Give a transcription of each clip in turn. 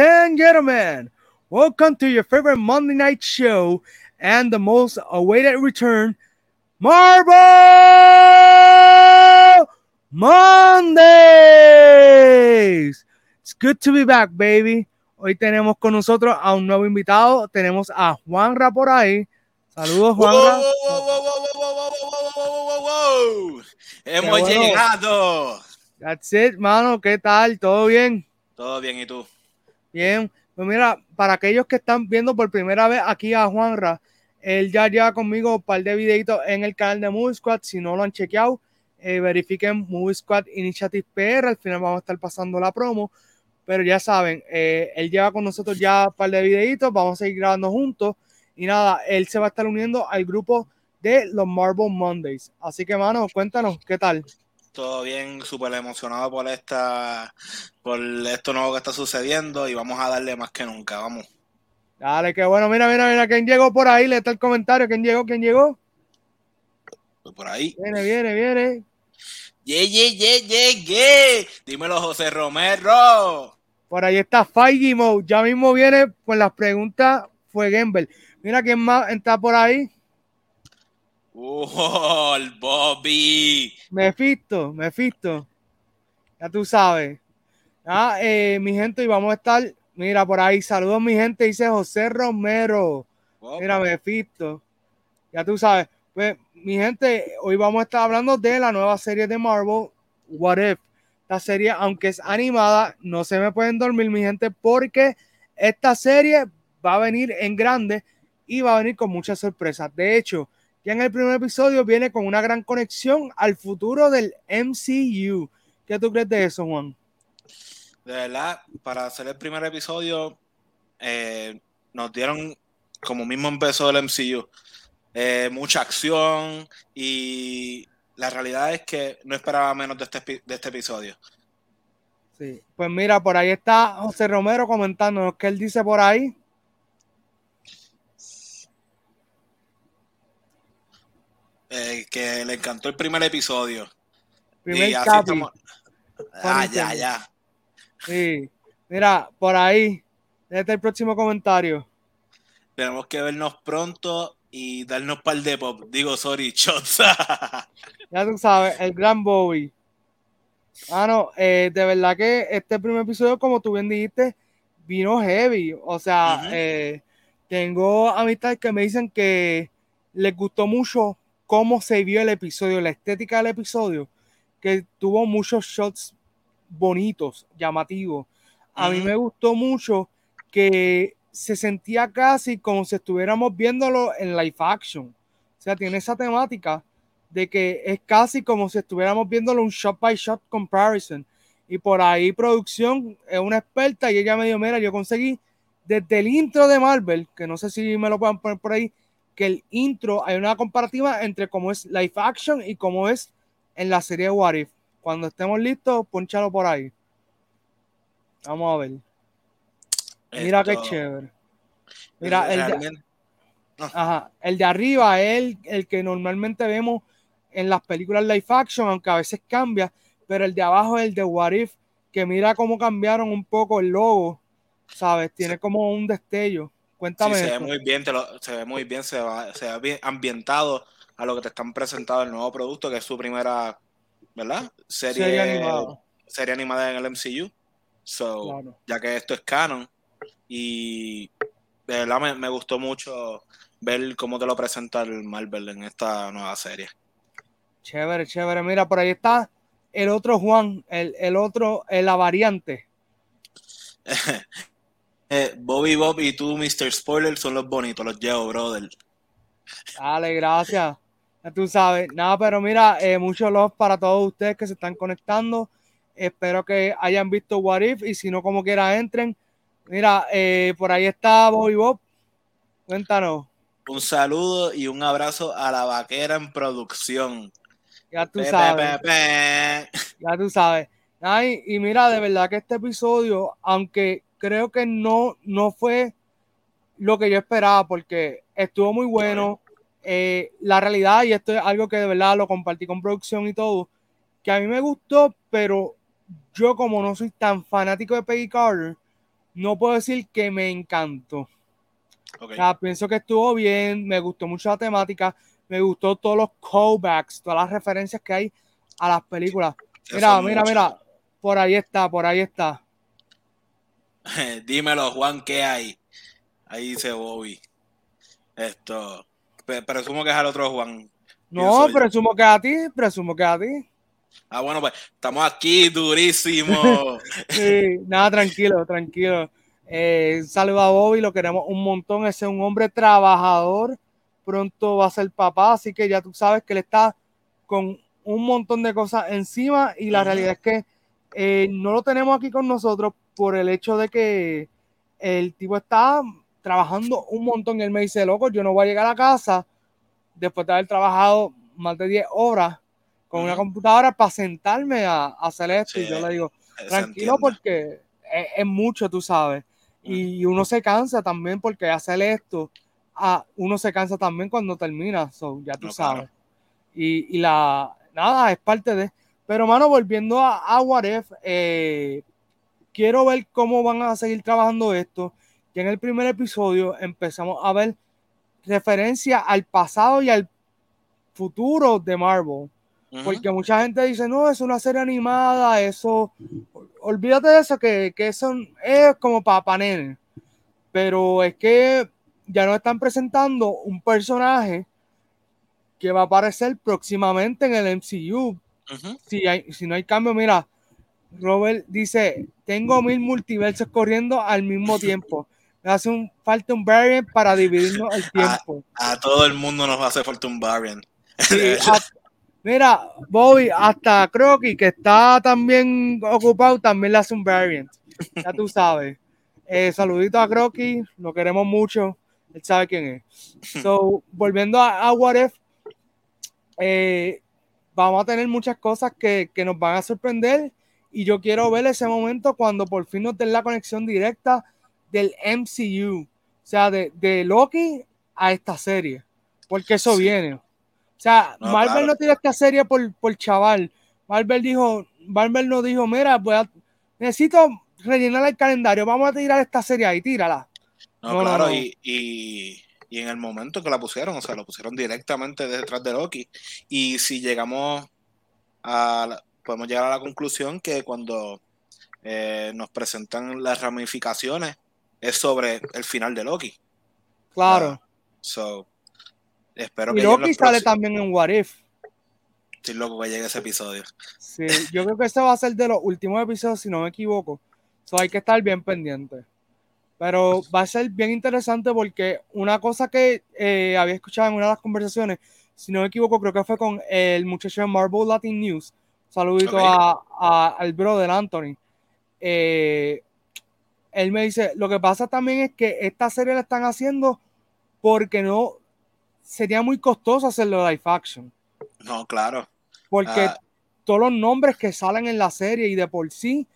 and gentlemen, welcome to your favorite Monday night show and the most awaited return, Marble Mondays. It's good to be back, baby. Hoy tenemos con nosotros a un nuevo invitado. Tenemos a Juanra por ahí. Saludos, Juanra. Hemos llegado. That's it, mano. ¿Qué tal? ¿Todo bien? Todo bien, ¿y tú? Bien. Pues mira, para aquellos que están viendo por primera vez aquí a Juanra, él ya lleva conmigo un par de videitos en el canal de Movie Squad. Si no lo han chequeado, eh, verifiquen Movie Squad Initiative PR. Al final vamos a estar pasando la promo. Pero ya saben, eh, él lleva con nosotros ya un par de videitos. Vamos a seguir grabando juntos. Y nada, él se va a estar uniendo al grupo de los Marvel Mondays. Así que, mano, cuéntanos, ¿qué tal? Todo bien, súper emocionado por esta, por esto nuevo que está sucediendo y vamos a darle más que nunca, vamos. Dale, qué bueno. Mira, mira, mira, ¿quién llegó por ahí? Le está el comentario. ¿Quién llegó? ¿Quién llegó? Por ahí. Viene, viene, viene. Ye, ye, ye, ye, ye. Dímelo, José Romero. Por ahí está Feige Mode. Ya mismo viene con las preguntas. Fue Gamble. Mira quién más está por ahí. ¡Oh, el Bobby! Mephisto, Mephisto. Ya tú sabes. Ah, eh, mi gente, y vamos a estar. Mira, por ahí, saludos, mi gente, dice José Romero. Oh, Mira, Mephisto. Ya tú sabes. Pues, mi gente, hoy vamos a estar hablando de la nueva serie de Marvel, What If. La serie, aunque es animada, no se me pueden dormir, mi gente, porque esta serie va a venir en grande y va a venir con muchas sorpresas. De hecho, ya en el primer episodio viene con una gran conexión al futuro del MCU. ¿Qué tú crees de eso, Juan? De verdad, para hacer el primer episodio, eh, nos dieron, como mismo empezó el MCU, eh, mucha acción y la realidad es que no esperaba menos de este, de este episodio. Sí. Pues mira, por ahí está José Romero comentándonos qué él dice por ahí. Eh, que le encantó el primer episodio. Primer Y así capi. estamos- Ah, ya, ya. Sí. Mira, por ahí. Este es el próximo comentario. Tenemos que vernos pronto y darnos par de pop. Digo, sorry, shots. Ya tú sabes, el gran Bowie. Ah, no, eh, de verdad que este primer episodio, como tú bien dijiste, vino heavy. O sea, eh, tengo amistades que me dicen que les gustó mucho cómo se vio el episodio, la estética del episodio, que tuvo muchos shots bonitos, llamativos. A mí me gustó mucho que se sentía casi como si estuviéramos viéndolo en live action. O sea, tiene esa temática de que es casi como si estuviéramos viéndolo un shot by shot comparison. Y por ahí producción es una experta y ella me dijo, mira, yo conseguí desde el intro de Marvel, que no sé si me lo pueden poner por ahí, que el intro hay una comparativa entre cómo es live action y cómo es en la serie What If. Cuando estemos listos, ponchalo por ahí. Vamos a ver. Mira qué chévere. Mira, el de, realmente- ajá, el de arriba es el, el que normalmente vemos en las películas live action, aunque a veces cambia, pero el de abajo es el de What If, que mira cómo cambiaron un poco el logo, ¿sabes? Tiene como un destello. Sí, Cuéntame. se ve muy bien, te lo- se ve muy bien, se, va, se ve bien ambientado a lo que te están presentando el nuevo producto, que es su primera, ¿verdad? Serie, Serie animada. serie animada en el MCU. So, Claro. ya que esto es canon. Y de verdad me, me gustó mucho ver cómo te lo presenta el Marvel en esta nueva serie. Chévere, chévere. Mira, por ahí está el otro Juan, el, el otro, eh, la variante. Eh, Bobby Bob y tú, Mr. Spoiler, son los bonitos, los llevo, brother. Dale, gracias. Ya tú sabes. Nada, pero mira, eh, mucho love para todos ustedes que se están conectando. Espero que hayan visto What If y si no, como quiera, entren. Mira, eh, por ahí está Bobby Bob. Cuéntanos. Un saludo y un abrazo a la vaquera en producción. Ya tú pe, sabes. pe, pe. Ya tú sabes. Ay, y mira, de verdad que este episodio, aunque creo que no, no fue lo que yo esperaba, porque estuvo muy bueno. eh, la realidad, y esto es algo que de verdad lo compartí con producción y todo, que a mí me gustó, pero yo como no soy tan fanático de Peggy Carter, no puedo decir que me encantó. Ok. O sea, pienso que estuvo bien, me gustó mucho la temática, me gustó todos los callbacks, todas las referencias que hay a las películas. Mira, mira, mira, por ahí está, por ahí está. Dímelo, Juan, ¿qué hay? Ahí dice Bobby. Esto. Presumo que es al otro Juan. No, yo. presumo que a ti, presumo que a ti. Ah, bueno, pues estamos aquí, durísimo. Sí, nada, tranquilo, tranquilo. Eh, saludo a Bobby, lo queremos un montón. Ese es un hombre trabajador. Pronto va a ser papá, así que ya tú sabes que él está con un montón de cosas encima y la realidad es que eh, no lo tenemos aquí con nosotros por el hecho de que el tipo está trabajando un montón. Él me dice, loco, yo no voy a llegar a casa después de haber trabajado más de 10 horas con una computadora para sentarme a, a hacer esto. Y yo le digo, Se tranquilo porque es, es mucho, tú sabes. Y uno se cansa también porque hacer esto, ah, uno se cansa también cuando termina, so, ya tú No, claro. sabes. Y, y la, nada, es parte de... Pero, mano, volviendo a, a What If, eh, quiero ver cómo van a seguir trabajando esto. Que en el primer episodio empezamos a ver referencia al pasado y al futuro de Marvel. Porque mucha gente dice, no, es una serie animada, eso, olvídate de eso, que, que eso es como para nenes. Pero es que ya nos están presentando un personaje que va a aparecer próximamente en el MCU. Si, hay, si no hay cambio, mira, Robert dice, tengo mil multiversos corriendo al mismo tiempo. Me hace un, falta un variant para dividirnos el tiempo. A todo el mundo nos hace falta un variant. Sí, a- mira, Bobby, hasta Crocky, que está también ocupado, también le hace un variant. Ya tú sabes. Eh, saludito a Crocky, lo queremos mucho. Él sabe quién es. So, volviendo a, a What If, eh, vamos a tener muchas cosas que, que nos van a sorprender. Y yo quiero ver ese momento cuando por fin nos den la conexión directa del MCU. O sea, de, de Loki a esta serie. Porque eso Sí. viene. O sea, No, Marvel claro. no tiene esta serie por, por chaval. Marvel dijo, Marvel no dijo, mira, voy a- necesito rellenar el calendario, vamos a tirar esta serie ahí, tírala. No, No, claro, no. Y, y, y en el momento que la pusieron, o sea, lo pusieron directamente detrás de Loki. Y si llegamos a, la- podemos llegar a la conclusión que cuando eh, nos presentan las ramificaciones es sobre el final de Loki. Claro. So, espero y que Loki sale también en What If. Estoy loco que llegue ese episodio. Sí, yo creo que ese va a ser de los últimos episodios, si no me equivoco. So hay que estar bien pendiente. Pero va a ser bien interesante porque una cosa que eh, había escuchado en una de las conversaciones, si no me equivoco, creo que fue con el muchacho de Marvel Latin News. Saludito a- al brother Anthony. Eh, él me dice, lo que pasa también es que esta serie la están haciendo porque no sería muy costoso hacerlo live action. No, claro. Porque Ah. todos los nombres que salen en la serie y de por sí,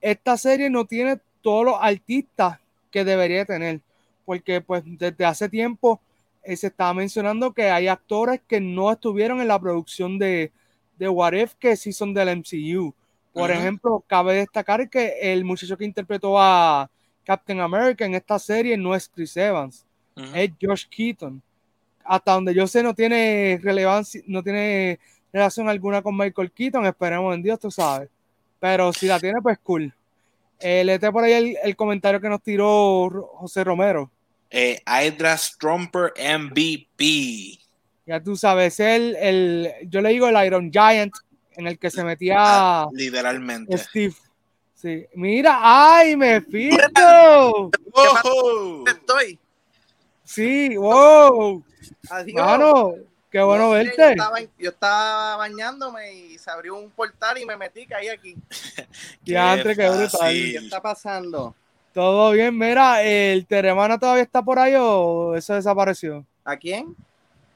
esta serie no tiene todos los artistas que debería tener. Porque pues desde hace tiempo eh, se estaba mencionando que hay actores que no estuvieron en la producción de, de What If que sí son del MCU. Por ejemplo, cabe destacar que el muchacho que interpretó a Captain America en esta serie no es Chris Evans es Josh Keaton. Hasta donde yo sé, no tiene relevancia, no tiene relación alguna con Michael Keaton. Esperemos en Dios, tú sabes. Pero si la tiene, pues cool. Eh, léete por ahí el, el comentario que nos tiró José Romero. Eh, Hydra Stromper MVP. Ya tú sabes, el, el, yo le digo el Iron Giant, en el que se metía literalmente. Steve. Sí. Mira, ¡ay, me fijo! ¡Ojo! Estoy. Sí, wow. Adiós. Mano, qué bueno No sé, verte. Yo estaba, yo estaba bañándome y se abrió un portal y me metí, caí aquí. Diantre, qué brutal. ¿Qué está pasando? Todo bien, mira, ¿el Teremana todavía está por ahí o eso desapareció? ¿A quién?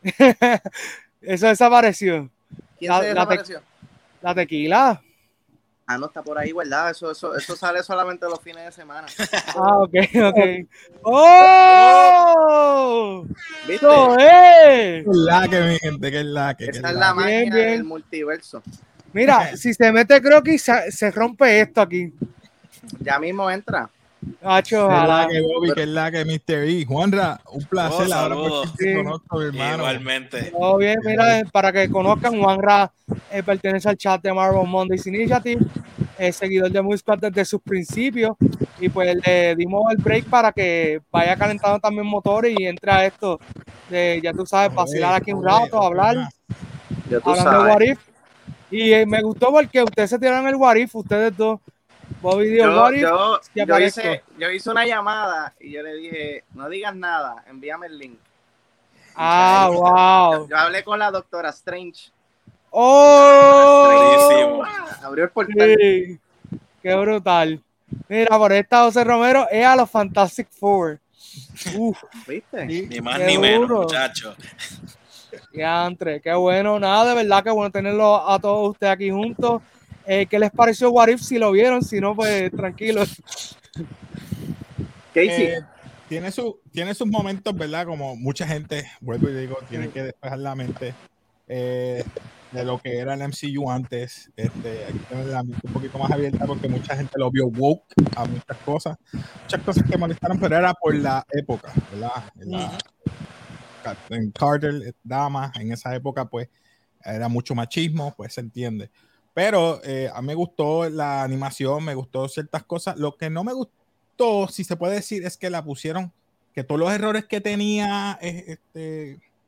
eso desapareció. ¿Quién La- se la te- desapareció? La tequila. Ah, no está por ahí, ¿verdad? Eso, eso, eso sale solamente los fines de semana. Ah, ok, ok. ¡Oh! ¿Viste? ¡Eso es! Que es la que, mi gente, que es la que. que Esa es la que. máquina bien. del multiverso. Mira, si se mete croquis, se, se rompe esto aquí. Ya mismo entra. Hacho, Que es la que Bobby, que es la que Mr. E. Juanra, un placer. Oh, ahora por Sí. conozco, mi hermano. Igualmente. Todo bien, mira, para que conozcan, Juanra eh, pertenece al chat de Marvel Mondays Initiative, es seguidor de Squad desde sus principios, y pues le dimos el break para que vaya calentando también motores y entre a esto, de, ya tú sabes, vacilar aquí un rato, hablar, Ya tú hablando de sabes. What If. Y eh, me gustó porque ustedes se tiraron el What If, ustedes dos. Bobby dijo Yo, yo, hice, yo hice una llamada y yo le dije, no digas nada, envíame el link. Ah, Yo- wow. Yo hablé con la doctora Strange. ¡Oh! Abrió el portal. Sí, qué brutal. Mira, por esta José Romero es a los Fantastic Four. Uf, ¿Viste? Ni más Qué ni menos, duro. muchachos. qué antre, qué bueno. Nada, de verdad que bueno tenerlo a todos ustedes aquí juntos. Eh, ¿Qué les pareció What If? Si lo vieron, si no, pues tranquilos. Casey, Eh, tiene, su, tiene sus momentos, ¿verdad? Como mucha gente, vuelvo y digo, tiene que despejar la mente eh, de lo que era el MCU antes. Este, hay que tener la mente un poquito más abierta porque mucha gente lo vio woke a muchas cosas. Muchas cosas que molestaron, pero era por la época, ¿verdad? En, la- en Carter, eh, Damas, en esa época, pues era mucho machismo, pues se entiende. Pero eh, a mí me gustó la animación, me gustó ciertas cosas. Lo que no me gustó, si se puede decir, es que la pusieron, que todos los errores que tenía, eh,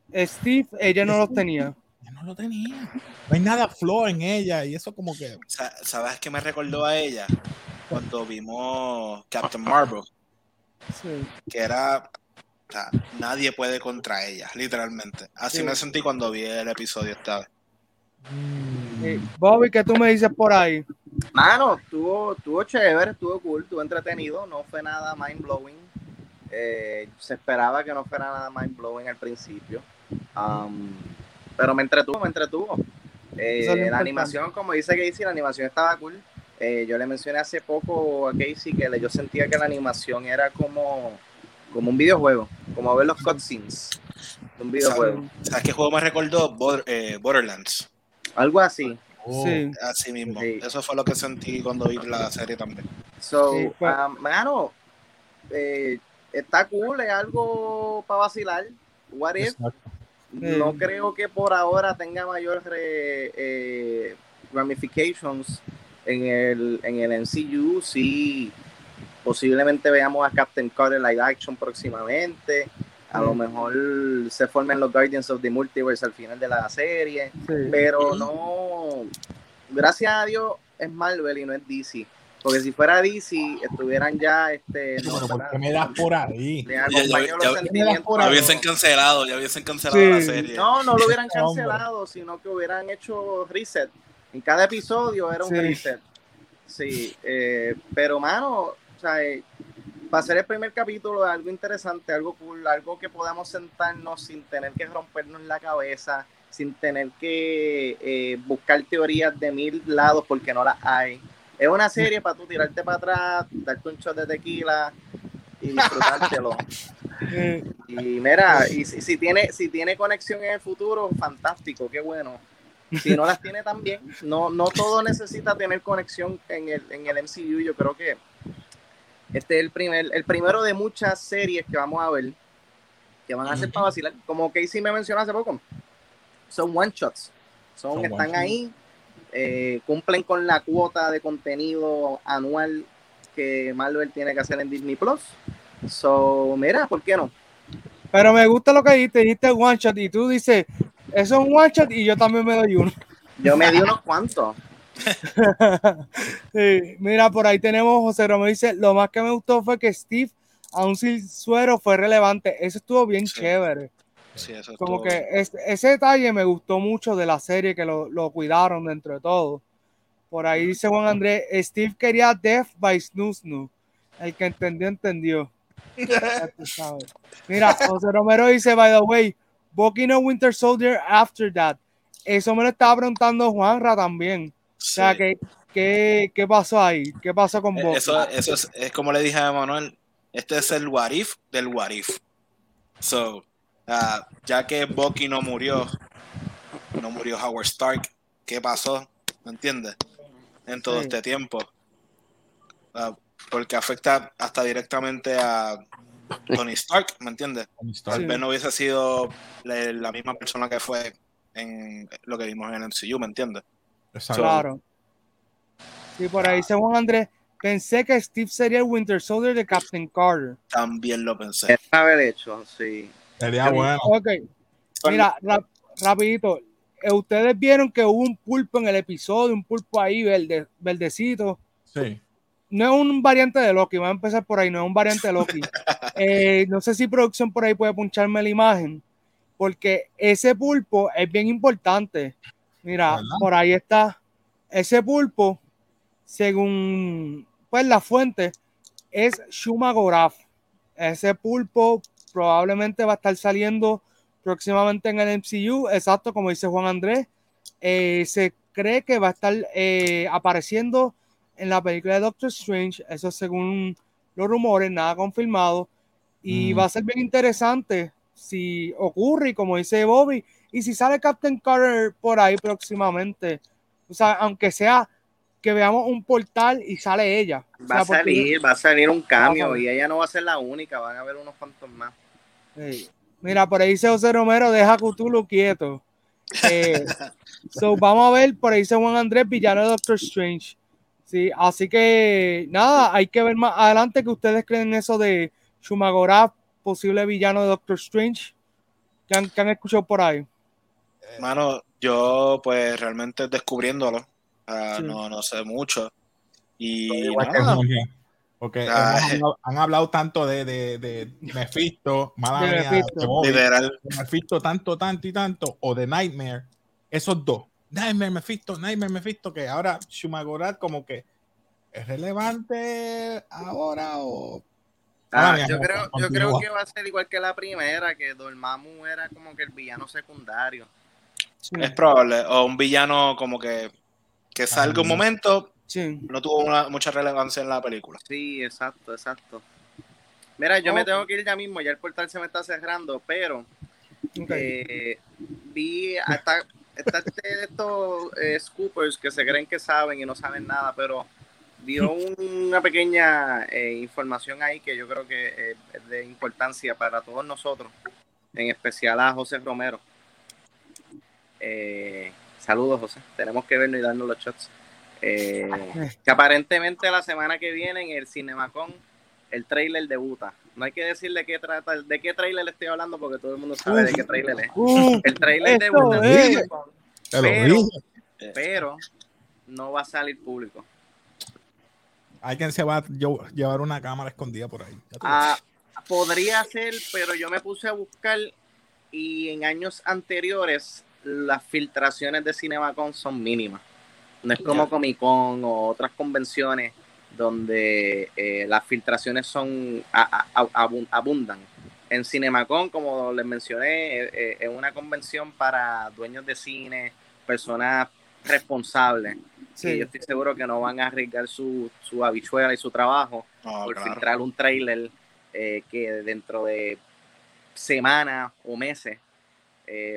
este, Steve, ella no los tenía. ya no lo tenía. No hay nada flow en ella y eso como que... Sa- ¿Sabes qué me recordó a ella? Cuando vimos Captain Marvel, Sí. que era. o sea, nadie puede contra ella, literalmente. Así Sí. me sentí cuando vi el episodio esta vez. Sí. Bobby, ¿qué tú me dices por ahí? mano, estuvo, estuvo chévere, estuvo cool, estuvo entretenido, no fue nada mind blowing. Eh, se esperaba que no fuera nada mind blowing al principio. Um, pero me entretuvo, me entretuvo. Eh, la importante. animación, como dice Casey, la animación estaba cool. Eh, yo le mencioné hace poco a Casey que le- yo sentía que la animación era como, como un videojuego, como ver los cutscenes de un videojuego. ¿Sabes qué juego me recordó? Border- eh, Borderlands. Algo así. oh, Sí. Así mismo. Sí. Eso fue lo que sentí cuando vi la serie también. So, Sí, pues- um, mano, eh, está cool, es algo para vacilar. What if? No creo que por ahora tenga mayor re- eh, ramifications en el, en el MCU. Sí, posiblemente veamos a Captain Carter live action próximamente. A lo mejor se formen los Guardians of the Multiverse al final de la serie. Sí. Pero no, gracias a Dios es Marvel y no es DC. Porque si fuera DC, estuvieran ya este. Pero no, ¿por fuera- qué me das por ahí? le Ya- ya- los ya- sentimientos. Por Ya ahí. hubiesen cancelado, ya hubiesen cancelado Sí. la serie. No, no lo hubieran cancelado, sino que hubieran hecho reset. En cada episodio era un Sí. reset. Sí, eh, pero mano, o sea, eh, para hacer el primer capítulo algo interesante, algo cool, algo que podamos sentarnos sin tener que rompernos la cabeza, sin tener que eh, buscar teorías de mil lados porque no las hay. Es una serie para tú tirarte para atrás, darte un shot de tequila y disfrutártelo. Y mira, y si, si tiene, si tiene conexión en el futuro, fantástico, qué bueno. Si no las tiene también, no, no todo necesita tener conexión en el, en el MCU. Yo creo que este es el primer, el primero de muchas series que vamos a ver que van a ser para vacilar. Como Casey me mencionó hace poco, son one shots. Son, Son están ahí, eh, cumplen con la cuota de contenido anual que Marvel tiene que hacer en Disney Plus. So, mira, ¿por qué no? Pero me gusta lo que dijiste, dijiste one shot y tú dices, eso es un one shot y yo también me doy uno. Yo me di unos cuantos. Sí, mira, por ahí tenemos José Romero dice, lo más que me gustó fue que Steve, aún sin suero, fue relevante. Eso estuvo bien Sí. chévere. Sí, eso Como que es- ese detalle me gustó mucho de la serie, que lo, lo cuidaron dentro de todo. Por ahí dice Juan Andrés, Steve quería Death by Snoo Snoo. El que entendió, entendió. Mira, José Romero dice, by the way, Bucky no Winter Soldier after that. Eso me lo estaba preguntando Juanra también. O sea, sí. ¿qué, qué, qué pasó ahí? ¿Qué pasó con Eh, Bucky? Eso, eso es, es como le dije a Manuel, este es el what if del what if. So, ah, ya que Bucky no murió, no murió Howard Stark, ¿qué pasó? ¿Me entiendes? En todo Sí. este tiempo. Ah, porque afecta hasta directamente a Tony Stark, ¿me entiendes? Tal vez no hubiese sido la, misma persona que fue en lo que vimos en el MCU, ¿me entiendes? Claro. Sí, por ahí, según Andrés, pensé que Steve sería el Winter Soldier de Captain Carter. También lo pensé. haber hecho, sí. Sería bueno. Ok. Mira, rapidito. Eh, ustedes vieron que hubo un pulpo en el episodio, un pulpo ahí verde, verdecito. Sí. No es un variante de Loki, voy a empezar por ahí, no es un variante de Loki. Eh, no sé si producción por ahí puede puncharme la imagen, porque ese pulpo es bien importante. Mira, por ahí está. Ese pulpo, según pues la fuente, es Shumagoraf. Ese pulpo probablemente va a estar saliendo próximamente en el MCU, exacto como dice Juan Andrés. Eh, se cree que va a estar eh, apareciendo en la película de Doctor Strange, eso según los rumores, nada confirmado. Y va a ser bien interesante si ocurre, como dice Bobby, y si sale Captain Carter por ahí próximamente. O sea, aunque sea que veamos un portal y sale ella. Va a salir, va a salir un cambio y ella no va a ser la única, van a haber unos cuantos más. Mira, por ahí dice José Romero, deja Cthulhu quieto. Eh, so, vamos a ver, por ahí dice Juan Andrés, villano de Doctor Strange. Sí, así que nada, hay que ver más adelante que ustedes creen eso de Shumagorá, posible villano de Doctor Strange. ¿Qué han, escuchado por ahí? Mano, yo pues realmente descubriéndolo, ah, no, no sé mucho. Y porque han hablado tanto de, de, de Mephisto, mala de Mephisto. Tanto, tanto y tanto, o de Nightmare, esos dos. Nightmare, Mephisto, Nightmare, Mephisto, que ahora Shumagorat como que es relevante ahora o... Ah, yo, creo, yo creo que va a ser igual que la primera, que Dormammu era como que el villano secundario. Es probable, o un villano como que, que salga un momento, no tuvo mucha relevancia en la película. Sí, exacto, exacto. Mira, yo me tengo que ir ya mismo, ya el portal se me está cerrando, pero eh, vi hasta, hasta este, estos eh, scoopers que se creen que saben y no saben nada, pero dio una pequeña eh, información ahí que yo creo que es de importancia para todos nosotros, en especial a José Romero. Saludos, José. Tenemos que vernos y darnos los shots. Eh, que aparentemente la semana que viene en el Cinemacon el trailer debuta. No hay que decir de qué trata, de qué trailer le estoy hablando porque todo el mundo sabe de qué trailer es. el trailer debuta pero, pero no va a salir público. Alguien se va a llevar una cámara escondida por ahí. Ah, podría ser, pero yo me puse a buscar y en años anteriores las filtraciones de Cinemacon son mínimas. No es como Comic Con o otras convenciones donde eh, las filtraciones son abundan. En Cinemacon, como les mencioné, eh, eh, es una convención para dueños de cine, personas responsables. Sí. yo estoy seguro que no van a arriesgar su, su habichuela y su trabajo por filtrar un trailer que dentro de semanas o meses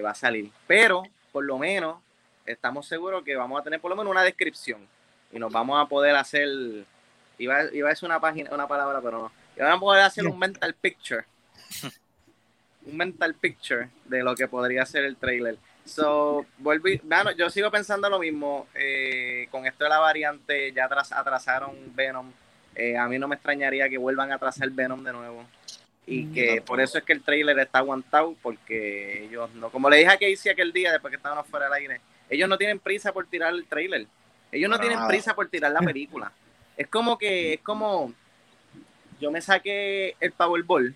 va a salir. Pero, por lo menos, estamos seguros que vamos a tener por lo menos una descripción. Y nos vamos a poder hacer, iba, iba a decir una página, una palabra, pero no, y vamos a poder hacer un mental picture, un mental picture de lo que podría ser el trailer. So, volví, bueno, yo sigo pensando lo mismo, eh, con esto de la variante, ya atrasaron Venom, eh, a mí no me extrañaría que vuelvan a atrasar Venom de nuevo y mm, que por eso es que el trailer está aguantado porque ellos no, como le dije a Casey aquel día después que estábamos fuera del aire, ellos no tienen prisa por tirar el trailer. Ellos no tienen prisa por tirar la película. Es como que, es como, yo me saqué el Powerball.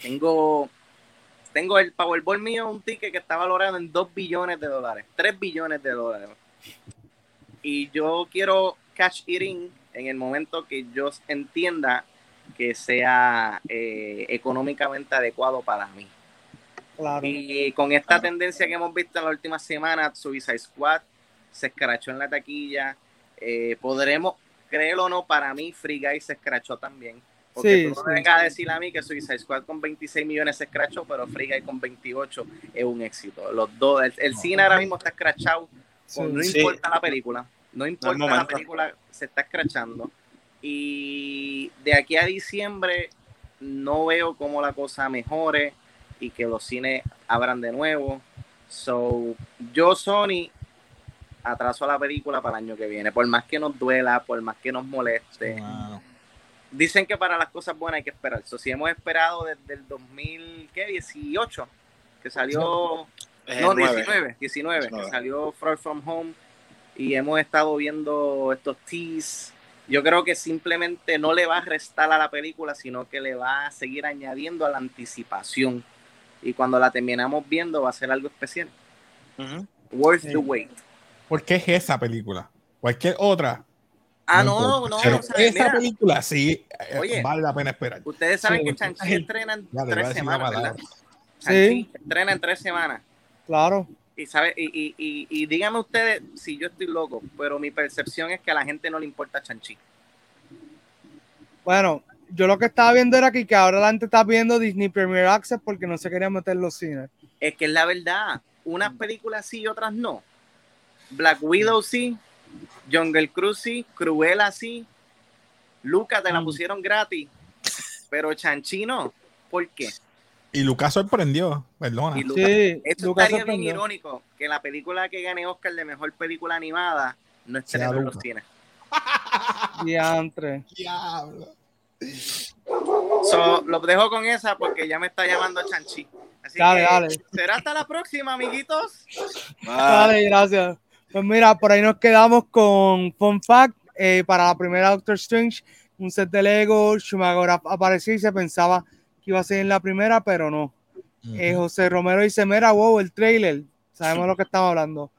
Tengo, tengo el Powerball mío, un ticket que está valorado en 2 billones de dólares, 3 billones de dólares. Y yo quiero cash it in en el momento que yo entienda que sea eh, económicamente adecuado para mí. Y con esta tendencia que hemos visto en la última semana, Suicide Squad se escrachó en la taquilla. Eh, podremos, créelo o no, para mí Free Guy se escrachó también. Porque tú no vengas a decir a mí que Suicide Squad con 26 millones se escrachó, pero Free Guy con 28 es un éxito. Los dos, el, cine ahora mismo está escrachado. no importa la película, no importa la película, se está escrachando. Y de aquí a diciembre no veo cómo la cosa mejore y que los cines abran de nuevo. So, yo, Sony, atraso a la película para el año que viene. Por más que nos duela, por más que nos moleste. Dicen que para las cosas buenas hay que esperar. So, si hemos esperado desde el 2018, que salió. No, 19, 19, que salió Far From Home y hemos estado viendo estos teas. Yo creo que simplemente no le va a restar a la película, sino que le va a seguir añadiendo a la anticipación. Y cuando la terminamos viendo va a ser algo especial. Worth the wait. ¿Por qué es esa película? Cualquier otra. Ah, no, no. Pero esa película sí eh, vale la pena esperar. Ustedes saben que Chanchi estrena en tres semanas, ¿verdad? Sí. estrena en tres semanas. Claro. Y, sabe, y, y, y, díganme ustedes si yo estoy loco, pero mi percepción es que a la gente no le importa Chanchi. Bueno, yo lo que estaba viendo era que, que ahora la gente está viendo Disney Premier Access porque no se quería meter los cines. Es que es la verdad. Unas películas sí y otras no. Black Widow sí, Jungle Cruise sí, Cruella sí, Lucas te la mm. pusieron gratis, pero Chanchi no. ¿Por qué? Y Lucas sorprendió, perdona. Y sí, esto estaría bien irónico que la película que gane Oscar de mejor película animada no esté en los cines. Diantre. Diablo. So, lo dejo con esa porque ya me está llamando Chanchi. Así dale, que, dale. será hasta la próxima, amiguitos. Dale, gracias. Pues mira, por ahí nos quedamos con Fun Fact eh, para la primera Doctor Strange, un set de Lego, Schumacher apareció y se pensaba iba a ser en la primera, pero no. Eh, José Romero dice, mira, wow, el trailer, sabemos lo que estamos hablando.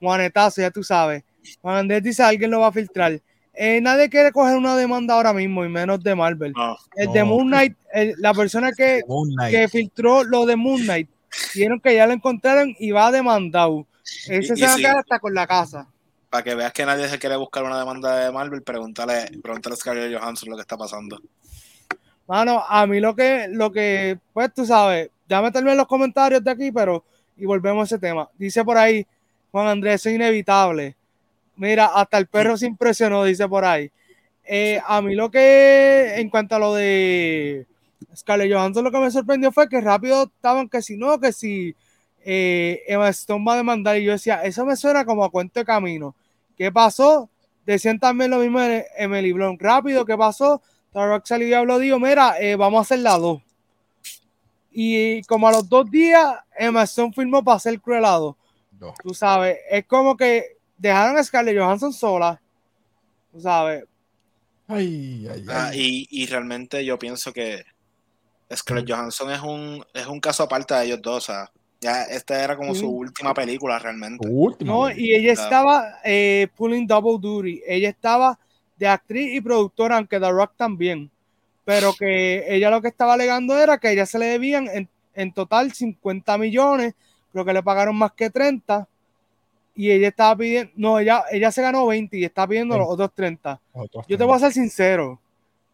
Juanetazo, ya tú sabes. Juan Andrés dice, alguien lo va a filtrar. Eh, nadie quiere coger una demanda ahora mismo, y menos de Marvel. el de Moon Knight, la persona que, que filtró lo de Moon Knight, dijeron que ya lo encontraron y va demandado. Ese se va a quedar hasta con la casa. Para que veas que nadie se quiere buscar una demanda de Marvel, pregúntale, pregúntale a Scarlett Johansson lo que está pasando. Mano, a mí lo que, lo que, pues tú sabes, ya meterme en los comentarios de aquí, pero, y volvemos a ese tema. Dice por ahí, Juan Andrés, es inevitable. Mira, hasta el perro se impresionó, dice por ahí. Eh, a mí lo que, en cuanto a lo de Scarlett Johansson, lo que me sorprendió fue que rápido estaban que si no, que si eh, Emma Stone va a demandar. Y yo decía, eso me suena como a cuento de camino. ¿Qué pasó? Decían también lo mismo en Emily Blunt. Rápido, ¿qué pasó? Rock salió y habló, dijo, mira, eh, vamos a hacer la dos. Y como a los dos días, Emma Stone firmó para hacer Cruelado. Tú sabes, es como que dejaron a Scarlett Johansson sola. Tú sabes. Ay, ay, ah, y, y, realmente yo pienso que Scarlett Johansson es un, es un caso aparte de ellos dos. O sea, ya esta era como su última película realmente. no, y ella estaba eh, pulling double duty. Ella estaba de actriz y productora, aunque The Rock también. Pero que ella lo que estaba alegando era que a ella se le debían en, total 50 millones, creo que le pagaron más que 30. Y ella estaba pidiendo, no, ella, ella se ganó 20 y está pidiendo los otros 30. Yo te voy a ser sincero,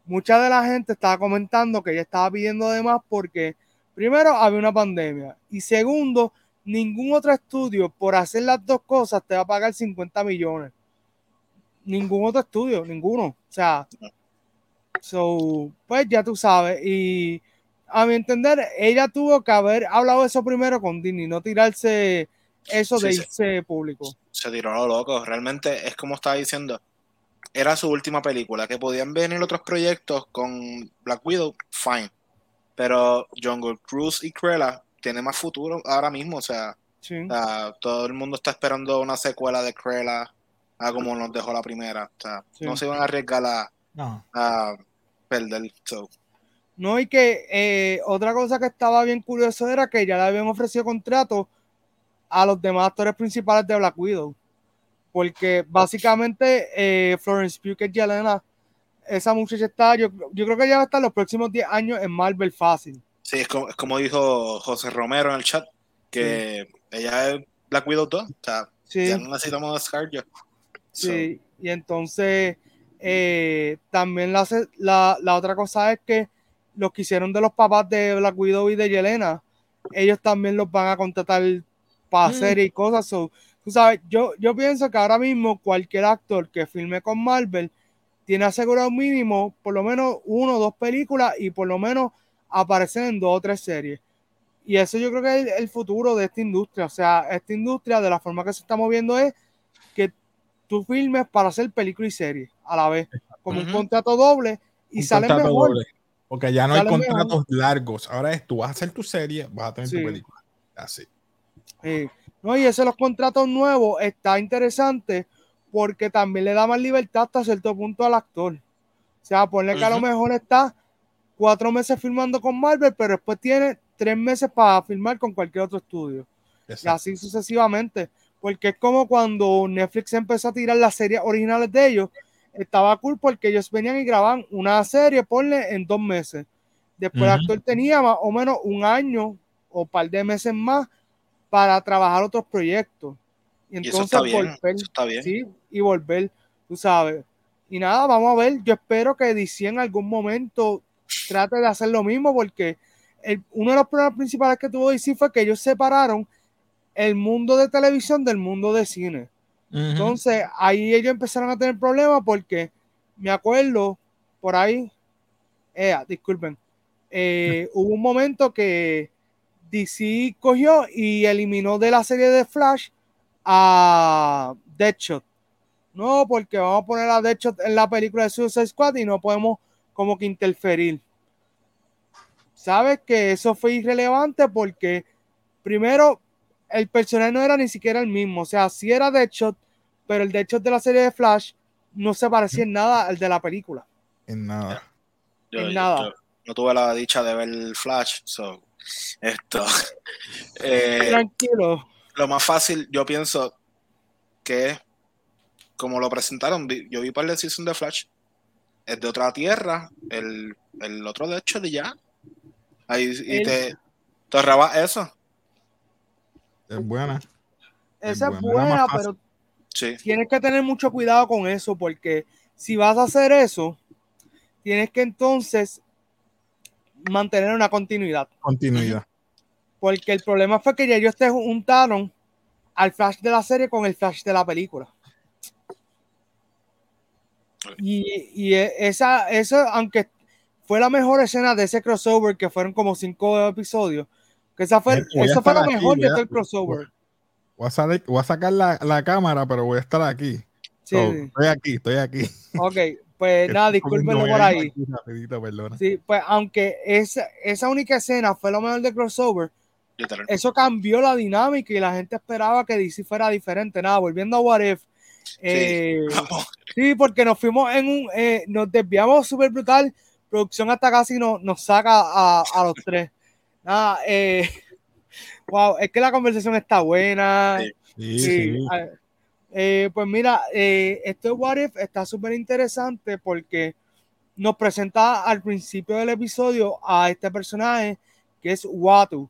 mucha de la gente estaba comentando que ella estaba pidiendo de más porque, primero, había una pandemia y segundo, ningún otro estudio por hacer las dos cosas te va a pagar 50 millones ningún otro estudio, ninguno. O sea, so, pues ya tú sabes. Y a mi entender, ella tuvo que haber hablado eso primero con Disney, no tirarse eso de irse público. Se tiró lo loco. Realmente es como estaba diciendo. Era su última película. Que podían venir otros proyectos con Black Widow, fine. Pero Jungle Cruise y Cruella tiene más futuro ahora mismo. O sea, todo el mundo está esperando una secuela de Cruella a como nos dejó la primera. O sea, no se iban a arriesgar a, perder. No, y que eh, otra cosa que estaba bien curioso era que ya le habían ofrecido contrato a los demás actores principales de Black Widow. Porque básicamente eh, Florence Pugh, que es Yelena, esa muchacha está, yo, yo creo que ya va a estar los próximos 10 años en Marvel fácil. Sí, es como, es como dijo José Romero en el chat, que ella es Black Widow 2. O sea, ya no necesitamos a Scarlett. Sí, y entonces eh, también la, la, otra cosa es que los que hicieron de los papás de Black Widow y de Yelena, ellos también los van a contratar para mm. hacer y cosas. tú sabes, yo, yo pienso que ahora mismo cualquier actor que filme con Marvel tiene asegurado mínimo por lo menos uno o dos películas y por lo menos aparecer en dos o tres series. Y eso yo creo que es el, futuro de esta industria. O sea, esta industria de la forma que se está moviendo es que tú filmes para hacer película y serie a la vez, como un contrato doble y sale mejor. Porque ya no hay contratos largos. Ahora es tú vas a hacer tu serie, vas a tener tu película. Así. No, y ese los contratos nuevos está interesante porque también le da más libertad hasta cierto punto al actor. O sea, ponle que a lo mejor está cuatro meses filmando con Marvel, pero después tiene tres meses para filmar con cualquier otro estudio. Y así sucesivamente. Porque es como cuando Netflix empezó a tirar las series originales de ellos, estaba cool porque ellos venían y grababan una serie, ponle, en dos meses. Después el actor tenía más o menos un año o un par de meses más para trabajar otros proyectos. Y entonces volver, está bien. Sí, y volver, tú sabes. Y nada, vamos a ver. Yo espero que DC en algún momento trate de hacer lo mismo porque uno de los problemas principales que tuvo DC fue que ellos separaron el mundo de televisión del mundo de cine. Entonces, ahí ellos empezaron a tener problemas porque me acuerdo por ahí, eh, disculpen, eh, hubo un momento que DC cogió y eliminó de la serie de Flash a Deadshot. No, porque vamos a poner a Deadshot en la película de Suicide Squad y no podemos como que interferir. Sabes que eso fue irrelevante porque primero el personaje no era ni siquiera el mismo. O sea, sí era Deadshot, pero el Deadshot de la serie de Flash no se parecía en nada al de la película. En nada. en nada. no tuve la dicha de ver el Flash, so, esto. Eh, Tranquilo. Lo más fácil, yo pienso que como lo presentaron, yo vi para el season de Flash, es de otra tierra, el, el otro de hecho de ya. Ahí y te, te eso. Es buena. Esa es buena, pero tienes que tener mucho cuidado con eso, porque si vas a hacer eso, tienes que entonces mantener una continuidad. Continuidad. Porque el problema fue que ya ellos te juntaron al flash de la serie con el flash de la película. Y, y esa, eso, aunque fue la mejor escena de ese crossover, que fueron como cinco episodios, que esa fue, eso fue lo mejor de este crossover. Voy a, sacar la, la, cámara, pero voy a estar aquí. Sí. estoy aquí, estoy aquí. Ok, pues nada, discúlpenlo por ahí. sí, pues aunque esa, esa única escena fue lo mejor de crossover, eso cambió la dinámica y la gente esperaba que DC fuera diferente. Nada, volviendo a What If. sí, eh, porque nos fuimos en un. Eh, nos desviamos súper brutal. Producción hasta casi nos, nos saca a, a los tres. Nada, eh, wow, es que la conversación está buena. Sí, sí. Eh, pues mira, eh, este What If está súper interesante porque nos presenta al principio del episodio a este personaje que es Watu,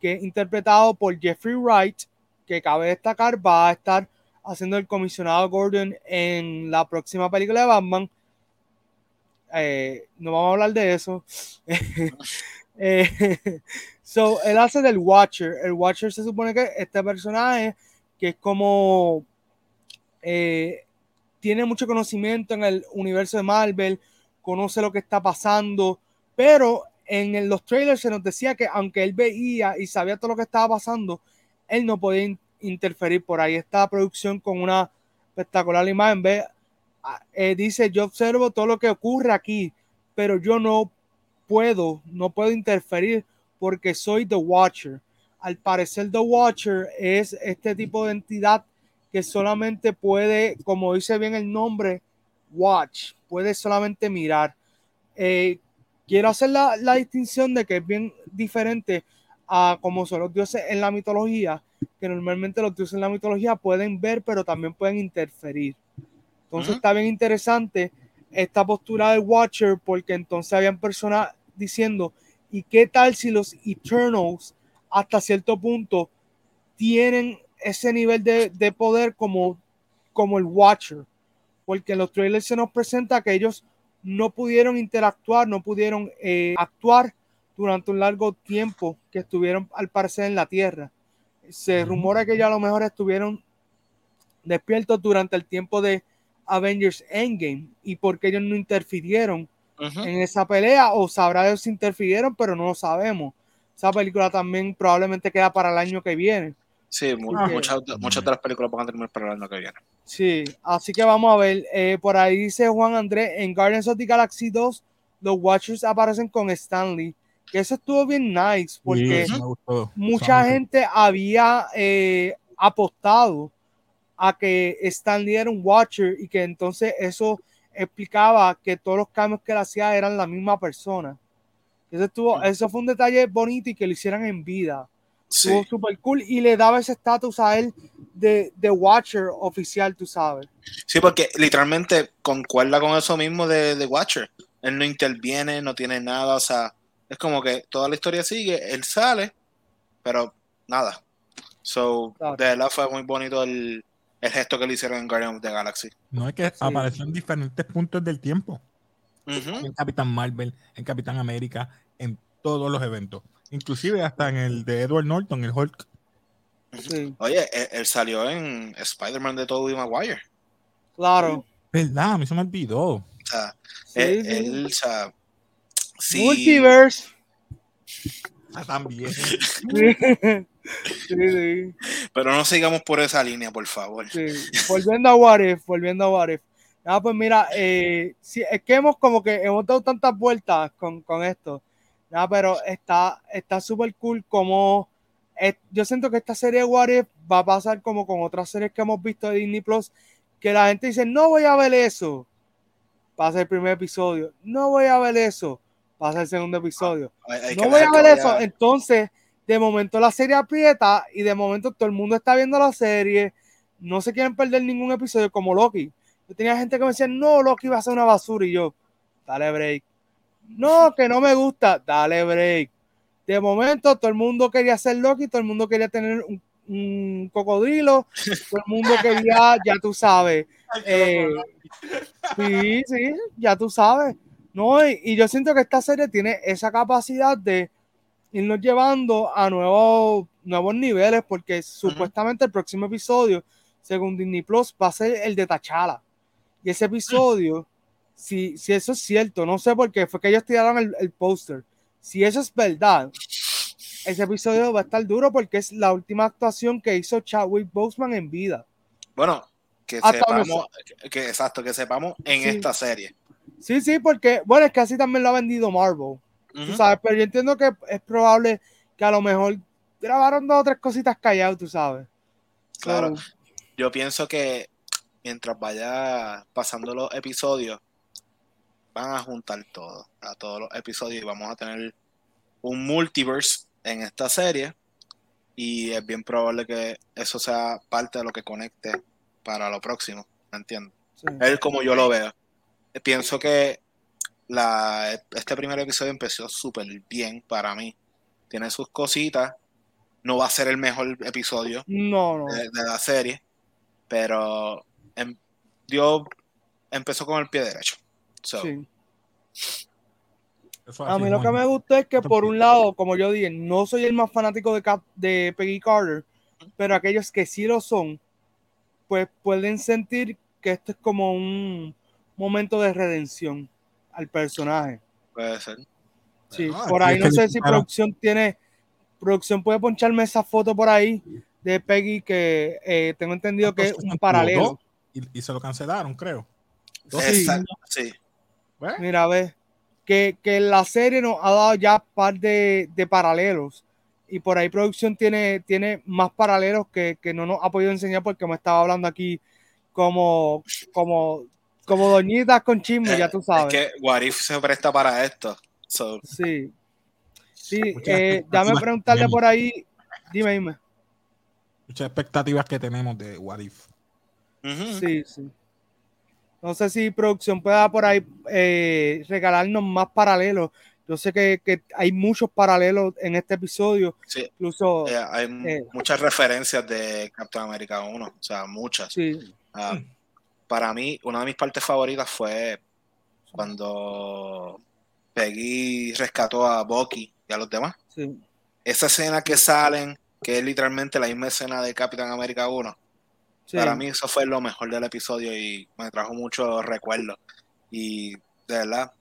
que es interpretado por Jeffrey Wright, que cabe destacar va a estar haciendo el comisionado Gordon en la próxima película de Batman. Eh, no vamos a hablar de eso. so, él hace del Watcher. El Watcher se supone que este personaje, que es como eh, tiene mucho conocimiento en el universo de Marvel, conoce lo que está pasando, pero en los trailers se nos decía que aunque él veía y sabía todo lo que estaba pasando, él no podía interferir por ahí. Esta producción con una espectacular imagen, ve, eh, dice, yo observo todo lo que ocurre aquí, pero yo no puedo, no puedo interferir porque soy The Watcher. Al parecer The Watcher es este tipo de entidad que solamente puede, como dice bien el nombre, watch, puede solamente mirar. Eh, quiero hacer la, la, distinción de que es bien diferente a como son los dioses en la mitología, que normalmente los dioses en la mitología pueden ver, pero también pueden interferir. Entonces está bien interesante esta postura del Watcher, porque entonces habían personas diciendo, ¿y qué tal si los Eternals hasta cierto punto tienen ese nivel de, de, poder como, como el Watcher, porque en los trailers se nos presenta que ellos no pudieron interactuar, no pudieron eh, actuar durante un largo tiempo que estuvieron al parecer en la Tierra. Se rumora que ya a lo mejor estuvieron despiertos durante el tiempo de Avengers Endgame y por qué ellos no interfirieron en esa pelea o sabrá ellos si interfirieron, pero no lo sabemos. Esa película también probablemente queda para el año que viene. Sí, mu- muchas, muchas de las películas van a terminar para el año que viene. Sí, así que vamos a ver. eh, por ahí dice Juan Andrés, en Guardians of the Galaxy 2, los Watchers aparecen con Stanley. Que eso estuvo bien nice, porque Sí, mucha gente había eh, apostado a que Stanley era un Watcher y que entonces eso explicaba que todos los cambios que él hacía eran la misma persona. Eso, estuvo, eso fue un detalle bonito y que lo hicieran en vida. Sí. Estuvo súper cool y le daba ese estatus a él de, de Watcher oficial, tú sabes. Sí, porque literalmente concuerda con eso mismo de, de Watcher. Él no interviene, no tiene nada, o sea, es como que toda la historia sigue, él sale, pero nada. So, Claro. de verdad fue muy bonito el, el gesto que le hicieron en Guardian of the Galaxy. No es que apareció en diferentes puntos del tiempo. En Capitán Marvel, en Capitán América, en todos los eventos. Inclusive hasta en el de Edward Norton, el Hulk. Sí, Oye, él, él salió en Spider-Man de Tobey Maguire. claro. ¿Verdad? A mí se me olvidó. O sea, Sí, él, sí. él, o sea, sí, Multiverse. Ah, también. Sí, sí, pero no sigamos por esa línea, por favor. Sí, volviendo a What If, volviendo a What If. Ah, pues mira, eh, sí, es que hemos como que hemos dado tantas vueltas con, con esto. Nada, pero está está súper cool como eh, yo siento que esta serie de What If va a pasar como con otras series que hemos visto de Disney Plus, que la gente dice, no voy a ver eso. Pasa el primer episodio. No voy a ver eso. Pasa el segundo episodio Hay- hay no voy a ver vaya- eso. Entonces, de momento la serie aprieta y de momento todo el mundo está viendo la serie. No se quieren perder ningún episodio como Loki. Yo tenía gente que me decía, no, Loki va a ser una basura. Y yo, dale break. No, que no me gusta, dale break. De momento todo el mundo quería ser Loki, todo el mundo quería tener un, un cocodrilo, todo el mundo quería, ya tú sabes. eh, sí, sí, ya tú sabes. No, y, y yo siento que esta serie tiene esa capacidad de irnos llevando a nuevos, nuevos niveles, porque supuestamente el próximo episodio, según Disney Plus, va a ser el de T'Challa. Y ese episodio, si, si eso es cierto, no sé por qué, fue que ellos tiraron el, el póster. Si eso es verdad, ese episodio va a estar duro porque es la última actuación que hizo Chadwick Boseman en vida. Bueno, que Hasta sepamos, que, que- exacto, que sepamos en Sí. esta serie. Sí, sí, porque, bueno, es que así también lo ha vendido Marvel. Tú sabes, pero yo entiendo que es probable que a lo mejor grabaron dos o tres cositas calladas, tú sabes. Claro. So, Yo pienso que mientras vaya pasando los episodios, van a juntar todo, a todos los episodios y vamos a tener un multiverse en esta serie y es bien probable que eso sea parte de lo que conecte para lo próximo, ¿me entiendes? sí. Es como yo lo veo. Pienso que la, este primer episodio empezó súper bien para mí. Tiene sus cositas. No va a ser el mejor episodio No, no. de, de la serie, pero em- dio, empezó con el pie derecho. So, sí. Eso A mí lo que me gustó es que por un lado, como yo dije, no soy el más fanático de, Cap- de Peggy Carter, pero aquellos que sí lo son, pues pueden sentir que esto es como un momento de redención al personaje. puede ser. Sí, por ahí no sé si producción tiene, producción puede poncharme esa foto por ahí de Peggy que eh, tengo entendido que es Entonces, un paralelo. Y, y se lo cancelaron, creo. Sí. Exacto, sí. Pues, Mira, ve, que, que la serie nos ha dado ya par de, de paralelos y por ahí producción tiene, tiene más paralelos que, que no nos ha podido enseñar porque me estaba hablando aquí como, como, como doñitas con chisme, ya tú Es sabes. que Warif se presta para esto. So, Sí. Sí, eh, dame preguntarle por ahí, dime, dime. muchas expectativas que tenemos de What If. ujú. Sí, sí. No sé si producción pueda por ahí eh, regalarnos más paralelos. Yo sé que, que hay muchos paralelos en este episodio. Sí, Incluso, eh, hay eh. muchas referencias de Captain America 1, o sea, muchas. sí, Ah, para mí, una de mis partes favoritas fue cuando Peggy rescató a Bucky y a los demás. sí. Esa escena que salen, que es literalmente la misma escena de Capitán América 1, Sí. Para mí eso fue lo mejor del episodio y me trajo muchos recuerdos. Y de verdad,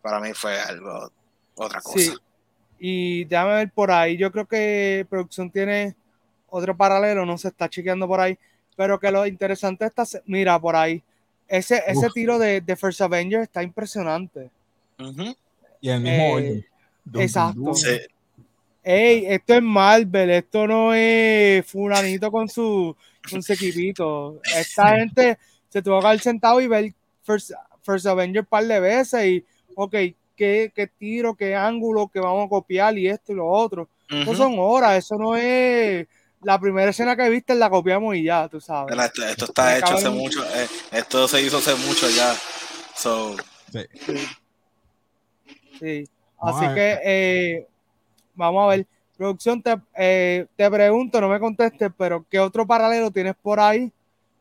para mí fue algo, otra cosa. Sí. Y déjame ver por ahí. Yo creo que producción tiene otro paralelo, no se está chequeando por ahí. Pero que lo interesante está, mira, por ahí. Ese, ese Uf. tiro de, de First Avenger está impresionante. Ujú. Y el mismo Eh, exacto. Sí. Ey, esto es Marvel, esto no es fulanito con su, con su equipito. Esta gente se tuvo que haber sentado y ver First, First Avenger un par de veces y, ok, qué, qué tiro, qué ángulo que vamos a copiar y esto y lo otro. Eso Ujú. son horas, eso no es la primera escena que viste, la copiamos y ya, tú sabes. Esto, esto está Me hecho hace de- mucho. eh, esto se hizo hace mucho ya. So, Sí. Sí. Así que eh, vamos a ver. Producción, te, eh, te pregunto, no me contestes, pero ¿qué otro paralelo tienes por ahí?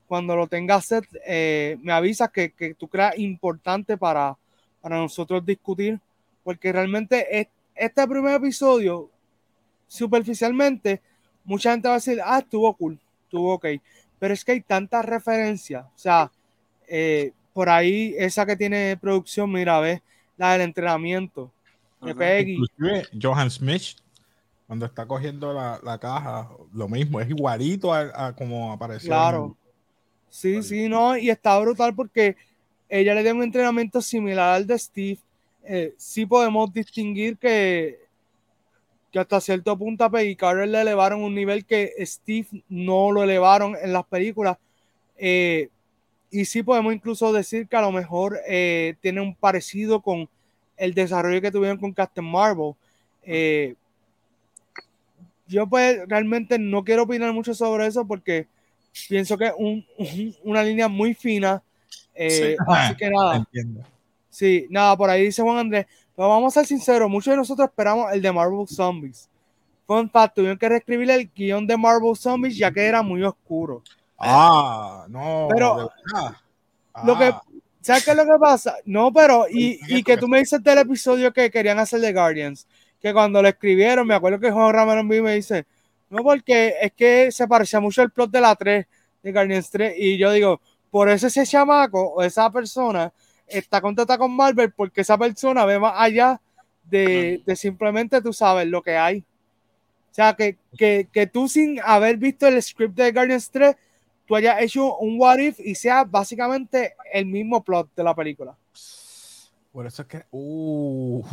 Cuando lo tengas set, eh, me avisas que, que tú creas importante para, para nosotros discutir, porque realmente es- este primer episodio, superficialmente, mucha gente va a decir, ah, estuvo cool, estuvo ok, pero es que hay tantas referencias, o sea, eh, por ahí esa que tiene producción, mira, ves, la del entrenamiento de. Peggy, Inclusive Johan Smith, cuando está cogiendo la, la caja, lo mismo, es igualito a, a como apareció. en claro. Sí, sí, no, y está brutal porque ella le dio un entrenamiento similar al de Steve. Eh, sí podemos distinguir que, que hasta cierto punto a Peggy Carter le elevaron un nivel que Steve no lo elevaron en las películas. Eh, y sí podemos incluso decir que a lo mejor eh, tiene un parecido con el desarrollo que tuvieron con Captain Marvel. Eh, yo pues realmente no quiero opinar mucho sobre eso porque pienso que es un- un- una línea muy fina. Sí. Así que nada. Entiendo. Sí, nada, por ahí dice Juan Andrés. Pero vamos a ser sinceros, muchos de nosotros esperamos el de Marvel Zombies. Fun fact, tuvieron que reescribir el guion de Marvel Zombies ya que era muy oscuro. Ah, no. Pero-. Lo que- Ah, ¿Sabes qué es lo que pasa? No, pero, y, que tú me dices del episodio que querían hacer de Guardians, que cuando lo escribieron, me acuerdo que Juan Ramón me me dice, no, porque es que se parecía mucho al plot de la 3, de Guardians 3, y yo digo, por eso ese chamaco o esa persona está contenta con Marvel, porque esa persona ve más allá de, de simplemente tú sabes lo que hay. O sea, que, que, que tú sin haber visto el script de Guardians 3, tú hayas hecho un what if y sea básicamente el mismo plot de la película. por eso es que. Uh,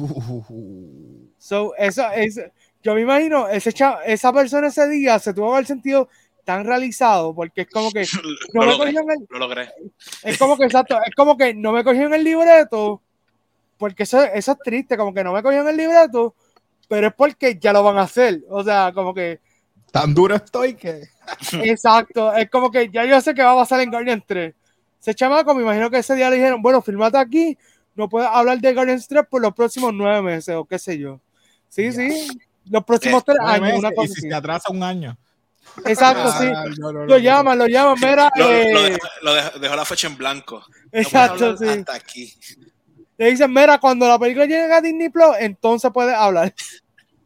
So, eso es, yo me imagino, ese cha- esa persona ese día se tuvo haber sentido tan realizado, porque es como que no lo, me logré, cogieron el, lo logré. es como que exacto, es como que no me cogieron el libreto, porque eso, eso es triste, como que no me cogieron el libreto, pero es porque ya lo van a hacer, o sea, como que Tan duro estoy que. Exacto, es como que ya yo sé que va a pasar en Guardians 3. Ese chamaco, me imagino que ese día le dijeron, bueno, firmate aquí, no puedes hablar de Guardians 3 por los próximos nueve meses o qué sé yo. Sí, sí, los próximos tres nueve años, una y si así. se atrasa un año. Exacto, sí. Ah, no, no, no, Lo llaman, lo llaman, mira, Lo, eh, lo dejó, lo dejó- dejó la fecha en blanco. Exacto, sí. Hasta aquí. Le dicen, mira, cuando la película llegue a Disney Plus, entonces puedes hablar.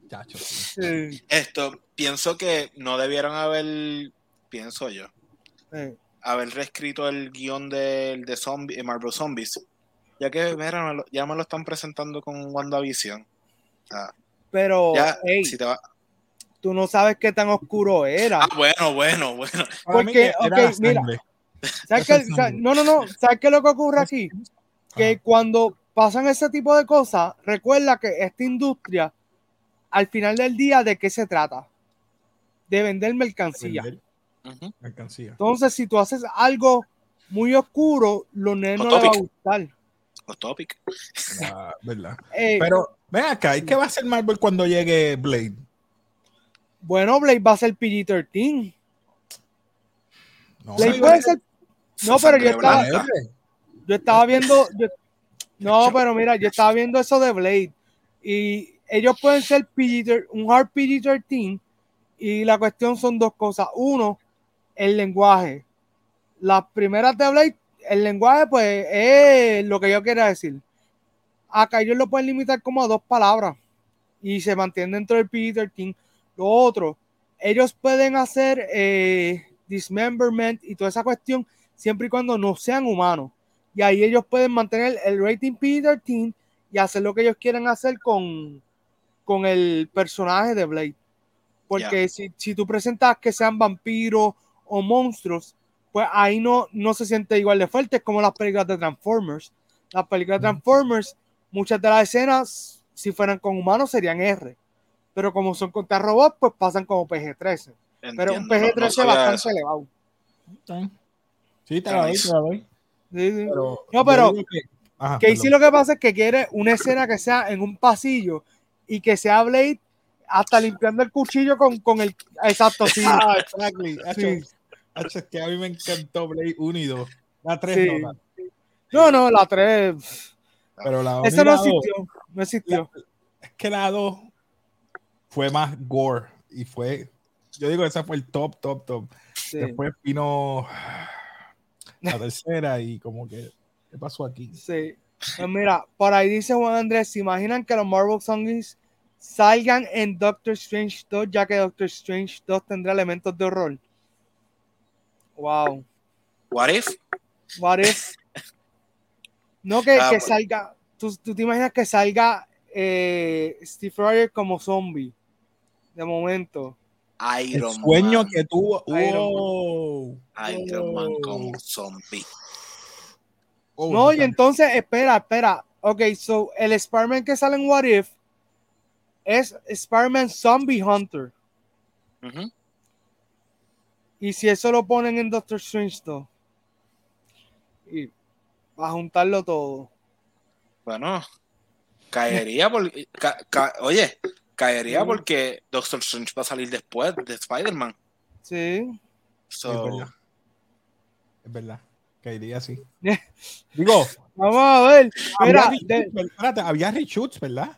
Chacho, sí. Sí, Esto, pienso que no debieron haber, pienso yo, sí. haber reescrito el guion del de zombie, eh, Marvel Zombies. Ya que, mira, ya me lo están presentando con WandaVision. O sea, Pero, ya, hey, si te va- tú no sabes qué tan oscuro era. Ah, bueno, bueno, bueno. Porque, ok, mira. ¿Sabes un- No, no, no. ¿Sabes qué es lo que ocurre aquí? Que cuando pasan ese tipo de cosas, recuerda que esta industria, al final del día, ¿de qué se trata? De vender mercancía. Vender mercancía. Entonces, si tú haces algo muy oscuro, los nenes no les va a gustar. Los topic. Ah, ¿verdad? Eh, Pero, ven acá, ¿y qué va a hacer Marvel cuando llegue Blade? Bueno, Blade va a ser PG-13. No, Blade sí, puede va ser. No, pero yo estaba, yo estaba viendo. yo- no, pero mira, yo estaba viendo eso de Blade. Y ellos pueden ser PG, un hard PG-13. Y la cuestión son dos cosas. Uno, el lenguaje. Las primeras de Blade, el lenguaje, pues, es lo que yo quiera decir. Acá ellos lo pueden limitar como a dos palabras. Y se mantiene dentro del PG-13. Lo otro, ellos pueden hacer. eh, dismemberment y toda esa cuestión, siempre y cuando no sean humanos. Y ahí ellos pueden mantener el rating PG-13 y hacer lo que ellos quieren hacer con, con el personaje de Blade. Porque si, si tú presentas que sean vampiros o monstruos, pues ahí no, no se siente igual de fuerte, como las películas de Transformers. Las películas de Transformers, muchas de las escenas, si fueran con humanos, serían R. Pero como son contra robots, pues pasan como PG-13. Pero un PG-13 bastante elevado. Sí, te la doy, te la doy. no, pero que, sí lo que pasa es que quiere una escena que sea en un pasillo y que sea Blade hasta limpiando el cuchillo con, con el exacto sí. Ah, exactly. es que a mí me encantó Blade 1 y 2. La 3 no. No, no, la 3. Pero la Eso no existió. No existió. es que la 2 fue más gore y fue. Yo digo, esa fue el top, top, top. Después vino la tercera y como que. ¿Qué pasó aquí? Sí. Pues mira, por ahí dice Juan Andrés: ¿se imaginan que los Marvel Songs salgan en Doctor Strange 2, ya que Doctor Strange 2 tendrá elementos de horror? Wow. What if? What if? No que, ah, que salga. ¿tú, ¿tú, te imaginas que salga eh, Steve Rogers como zombie. De momento. Iron El sueño que tuvo. Iron, Iron Man como zombie. Oh, no, y entonces, espera, espera. Ok, so el Spider-Man que sale en What If es Spider-Man Zombie Hunter. Y si eso lo ponen en Doctor Strange 2, y va a juntarlo todo. Bueno, caería por, oye, caería porque Doctor Strange va a salir después de Spider-Man. Sí. So, es, verdad. es verdad. Caería así. Digo, vamos a ver. Había, espérate, había reshoots, ¿verdad?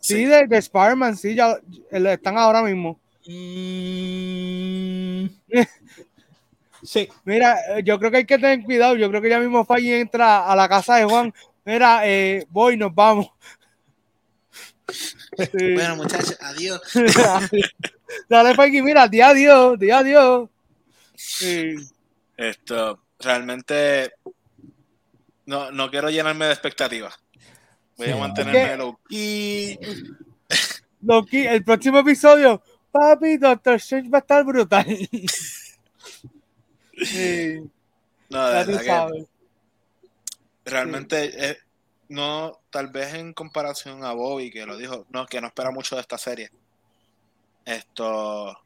Sí, de, de Spider-Man, sí, ya están ahora mismo. Mm. sí. Mira, eh, yo creo que hay que tener cuidado. Yo creo que ya mismo Fay entra a la casa de Juan. Mira, eh, voy, nos vamos. Bueno, muchachos, adiós. Dale, Fay, mira, di adiós, di adiós. Esto, realmente no, no quiero llenarme de expectativas. Voy a mantenerme low key. Loki, el próximo episodio Papi, Doctor Strange va a estar brutal. sí. No, de verdad que realmente eh, no, tal vez en comparación a Bobby que lo dijo, no, que no espera mucho de esta serie. Esto,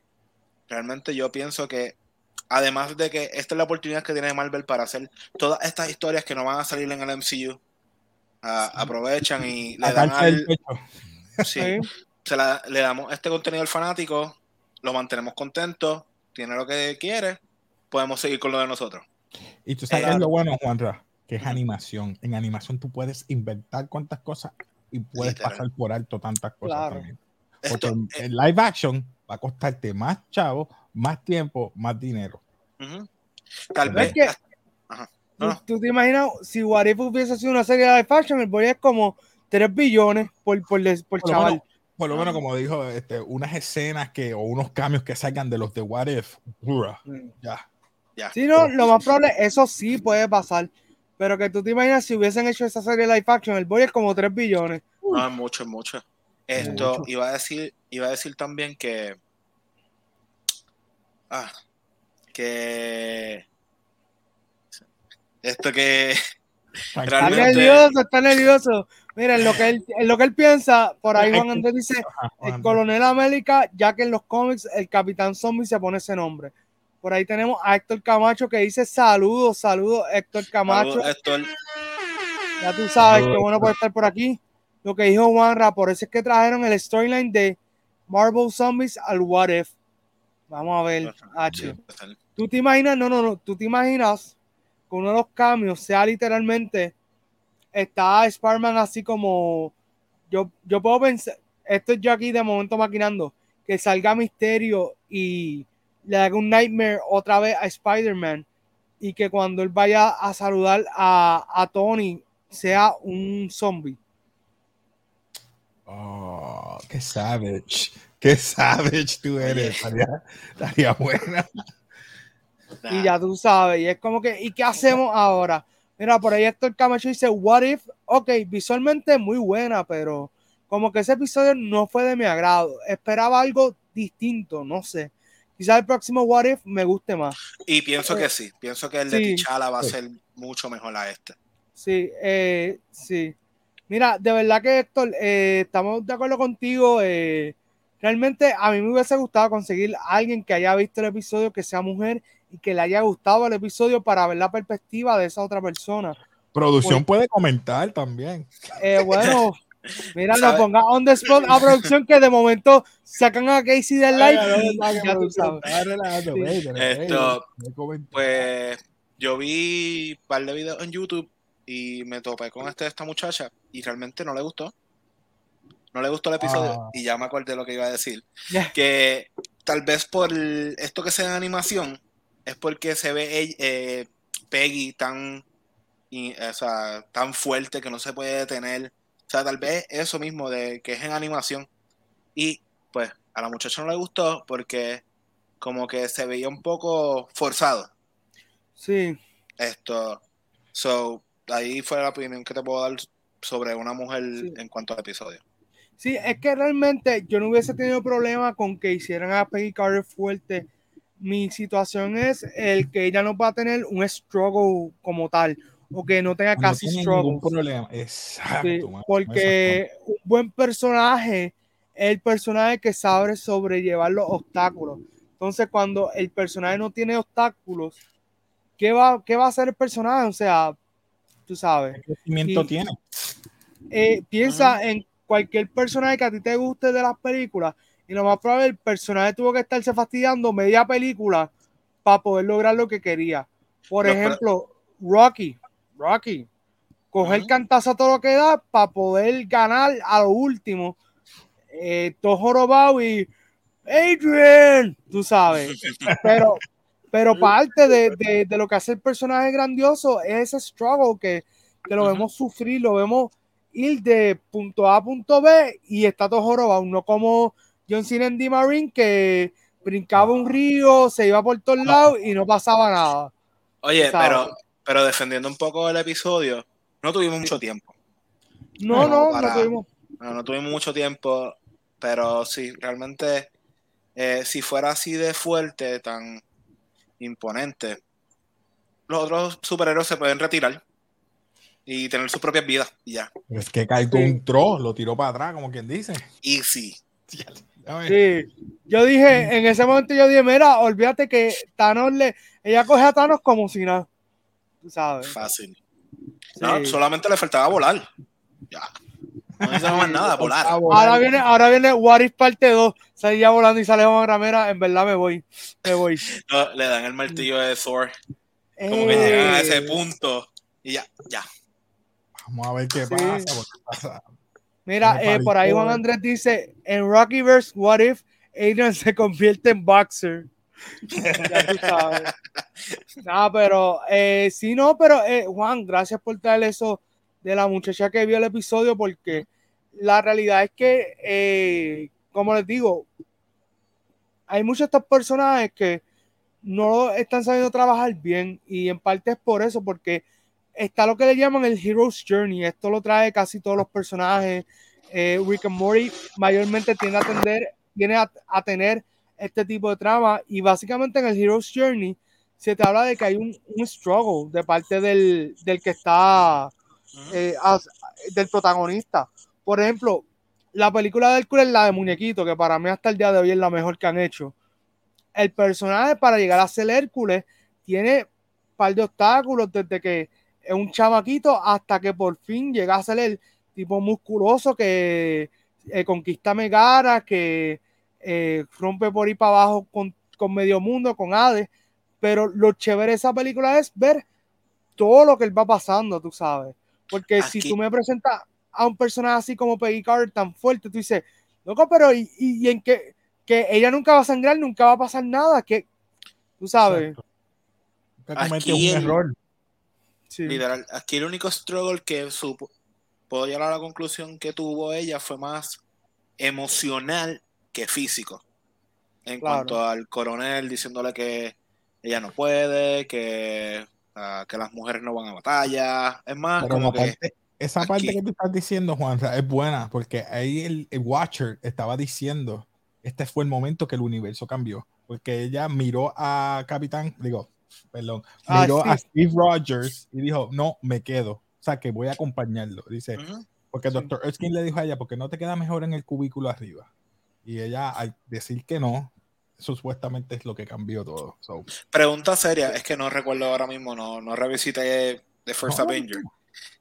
realmente yo pienso que además de que esta es la oportunidad que tiene Marvel para hacer todas estas historias que no van a salir en el MCU, aprovechan y le dan al, sí, se le damos este contenido al fanático, lo mantenemos contento, tiene lo que quiere, podemos seguir con lo de nosotros. Y tú sabes lo bueno, Juanra, que es animación. En animación tú puedes inventar cuantas cosas y puedes pasar por alto tantas cosas también. Porque en, live action va a costarte más chavo, más tiempo, más dinero. Tal vez. ¿Tú, te imaginas si What If hubiese sido una serie de live action, el boy es como 3 billones por, por, por, chaval por lo menos, como dijo, este, unas escenas que, o unos cambios que salgan de los de What If. Mm. ya. Ya. Sí, no, lo más probable, eso sí puede pasar. Pero que tú te imaginas si hubiesen hecho esa serie live action, el boy es como 3 billones. No, es mucho, es mucho. Esto iba a decir, iba a decir también que. Ah, que. Esto que. Está nervioso, está nervioso. Miren, lo que él, lo que él piensa, por ahí Juan Andrés dice, el coronel América, ya que en los cómics el capitán zombie se pone ese nombre. Por ahí tenemos a Héctor Camacho que dice saludos, saludos Héctor Camacho. Ya tú sabes, qué bueno puede estar por aquí. Lo que dijo Juanra, por eso es que trajeron el storyline de Marvel Zombies al What If. Vamos a ver, H. ¿Tú te imaginas? No, no, no. ¿Tú te imaginas que uno de los cambios sea literalmente está Spider-Man así como. Yo, yo puedo pensar. Esto es yo aquí de momento maquinando. Que salga Misterio y le haga un nightmare otra vez a Spider-Man. Y que cuando él vaya a saludar a, a Tony sea un zombie. Oh, qué savage. Qué savage tú eres. Estaría, buena. Y ya tú sabes, y es como que, ¿y qué hacemos ahora? Mira, por ahí Héctor Camacho dice, What If, ok, visualmente muy buena, pero como que ese episodio no fue de mi agrado. Esperaba algo distinto, no sé. Quizás el próximo What If me guste más. Y pienso que sí, pienso que el de Sí. T'Challa va a ser mucho mejor a este. Sí, eh, sí. Mira, de verdad que Héctor, eh, estamos de acuerdo contigo. eh, realmente a mí me hubiese gustado conseguir a alguien que haya visto el episodio, que sea mujer y que le haya gustado el episodio para ver la perspectiva de esa otra persona. Producción Pues- puede comentar también. Eh, bueno, mira, no ponga on the spot a producción que de momento sacan a Casey del live Esto. Pues yo vi un par de videos en YouTube y me topé con este, esta muchacha y realmente no le gustó. No le gustó el episodio Ah. y ya me acordé de lo que iba a decir. Que tal vez por el- esto que sea en animación es porque se ve ella- eh, Peggy tan, y- o sea, tan fuerte que no se puede detener. O sea, tal vez eso mismo de que es en animación. Y pues a la muchacha no le gustó porque como que se veía un poco forzado Sí, esto. So, ahí fue la opinión que te puedo dar sobre una mujer Sí. en cuanto al episodio. sí, es que realmente yo no hubiese tenido problema con que hicieran a Peggy Carter fuerte. Mi situación es el que ella no va a tener un struggle como tal o que no tenga No casi ningún problema. Exacto, Sí, mano, porque un buen personaje es el personaje que sabe sobrellevar los obstáculos. Entonces, cuando el personaje no tiene obstáculos, ¿qué va, qué va a hacer el personaje? O sea, tú sabes. ¿Qué crecimiento Y- tiene? Eh, piensa en cualquier personaje que a ti te guste de las películas y lo más probable el personaje tuvo que estarse fastidiando media película para poder lograr lo que quería. Por ejemplo, Rocky, Rocky, coger Ujú. cantazo a todo lo que da para poder ganar a lo último. Eh, todo jorobado y Adrian, tú sabes. Pero, pero parte de, de- de lo que hace el personaje grandioso es ese struggle que, que lo vemos sufrir, lo vemos ir de punto A a punto B y está todo jorobado, no como John Cena en D. Marine que brincaba un río, se iba por todos lados y no pasaba nada. Oye, Sabes. pero, pero defendiendo un poco el episodio, no tuvimos mucho tiempo. No, No, no, para- no tuvimos. No, no tuvimos mucho tiempo, pero sí, realmente, eh, si fuera así de fuerte, tan imponente, los otros superhéroes se pueden retirar y tener sus propias vidas y ya. Es que Kaito Sí. entró, lo tiró para atrás, como quien dice. Easy. Dame. Sí. Yo dije, en ese momento yo dije, mira, olvídate que Thanos le, ella coge a Thanos como si nada. Tú sabes. Fácil. No, solamente le faltaba volar. Ya. No necesitaba más nada, volar. Ah. Ahora viene, ahora viene What If parte 2. Sale ya volando y sale Juan Ramera. En verdad me voy. Me voy. No, le dan el martillo de Thor. Como que Eh, llegan a ese punto y ya, ya. Vamos a ver qué Sí. pasa. porque pasa. Mira, eh, por ahí Juan Andrés dice: En Rockyverse, What If Adrian se convierte en boxer? ya tú sabes. No, pero eh, sí, no, pero eh, Juan, gracias por traer eso de la muchacha que vio el episodio, porque la realidad es que, eh, como les digo, hay muchos de estos personajes que no están sabiendo trabajar bien y en parte es por eso, porque está lo que le llaman el Hero's Journey. Esto lo trae casi todos los personajes. Eh, Rick and Morty mayormente tiene a, atender, tiene a tener este tipo de trama y básicamente en el Hero's Journey se te habla de que hay un, un struggle de parte del, del que está eh, as- del protagonista. Por ejemplo, la película de Hércules, la de Muñequito, que para mí hasta el día de hoy es la mejor que han hecho. El personaje para llegar a ser Hércules tiene un par de obstáculos desde que es un chamaquito hasta que por fin llega a ser el tipo musculoso que eh, conquista Megara, que eh, rompe por ahí para abajo con, con medio mundo, con Hades. Pero lo chévere de esa película es ver todo lo que él va pasando, tú sabes. Porque si Aquí- tú me presentas a un personaje así como Peggy Carter tan fuerte, tú dices, loco, pero ¿y, y, y en qué? Que ella nunca va a sangrar, nunca va a pasar nada, que tú sabes. Aquí un el- error. Sí. Literal, aquí el único struggle que supo, puedo llegar a la conclusión que tuvo ella fue más emocional que físico. En Claro. cuanto al coronel diciéndole que ella no puede, que, ah, que las mujeres no van a batalla. Es más, Pero como que parte- esa aquí- parte que tú estás diciendo, Juan, es buena, porque ahí el, el Watcher estaba diciendo, este fue el momento que el universo cambió, porque ella miró a Capitán, digo, perdón, Ah, miró sí. a Steve Rogers y dijo, no, me quedo, o sea, que voy a acompañarlo, dice, porque Sí. Dr. Erskine le dijo a ella, porque no te queda mejor en el cubículo arriba? Y ella, al decir que no, eso supuestamente es lo que cambió todo. So, pregunta seria, es que no recuerdo ahora mismo, no, no revisité The First No, Avenger.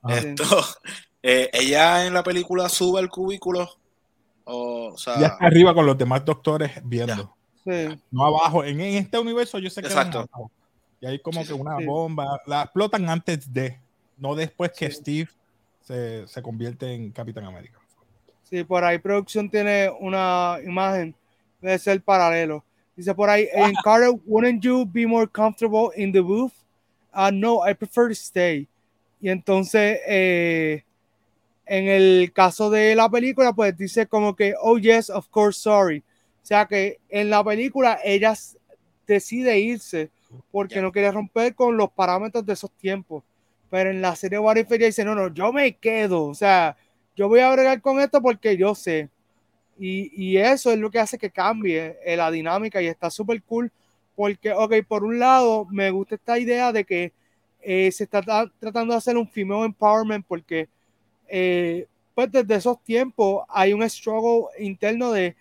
Ah. Esto, eh, ella en la película sube al cubículo, o, o sea, ya está arriba con los demás doctores viendo. Sí. no abajo. En, en este universo yo sé que Exacto. Y hay como Sí, que una Sí. bomba. La explotan antes de, no después que. Steve se, se convierte en Capitán América. Sí, por ahí producción tiene una imagen, debe ser paralelo. Dice por ahí, en Carter, wouldn't you be more comfortable in the booth? Uh, no, I prefer to stay. Y entonces, eh, en el caso de la película, pues dice como que, oh yes, of course, sorry. O sea que en la película ella decide irse porque Ya. no quiere romper con los parámetros de esos tiempos. Pero en la serie ella dice, no, no, yo me quedo. O sea, yo voy a bregar con esto porque yo sé. Y, y eso es lo que hace que cambie eh, la dinámica y está súper cool porque, ok, por un lado me gusta esta idea de que eh, se está tra- tratando de hacer un female empowerment porque eh, pues desde esos tiempos hay un struggle interno de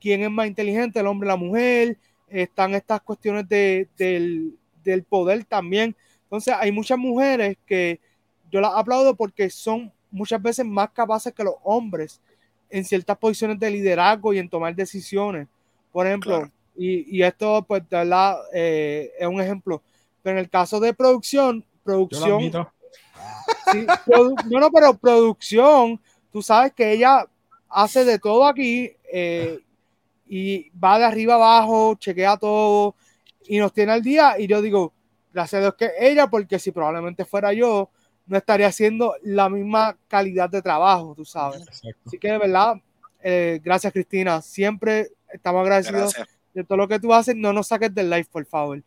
quién es más inteligente, el hombre o la mujer, están estas cuestiones de, del, del poder también. Entonces hay muchas mujeres que yo las aplaudo porque son muchas veces más capaces que los hombres en ciertas posiciones de liderazgo y en tomar decisiones. Por ejemplo, Claro. y, y esto pues de verdad eh, es un ejemplo. Pero en el caso de producción, producción, admito. sí, produ- no, no, pero producción, tú sabes que ella hace de todo aquí eh, y va de arriba abajo, chequea todo y nos tiene al día. Y yo digo, gracias a Dios que ella, porque si probablemente fuera yo, no estaría haciendo la misma calidad de trabajo, tú sabes. Exacto. Así que de verdad, eh, gracias Cristina, siempre estamos agradecidos gracias. de todo lo que tú haces, no nos saques del live, por favor.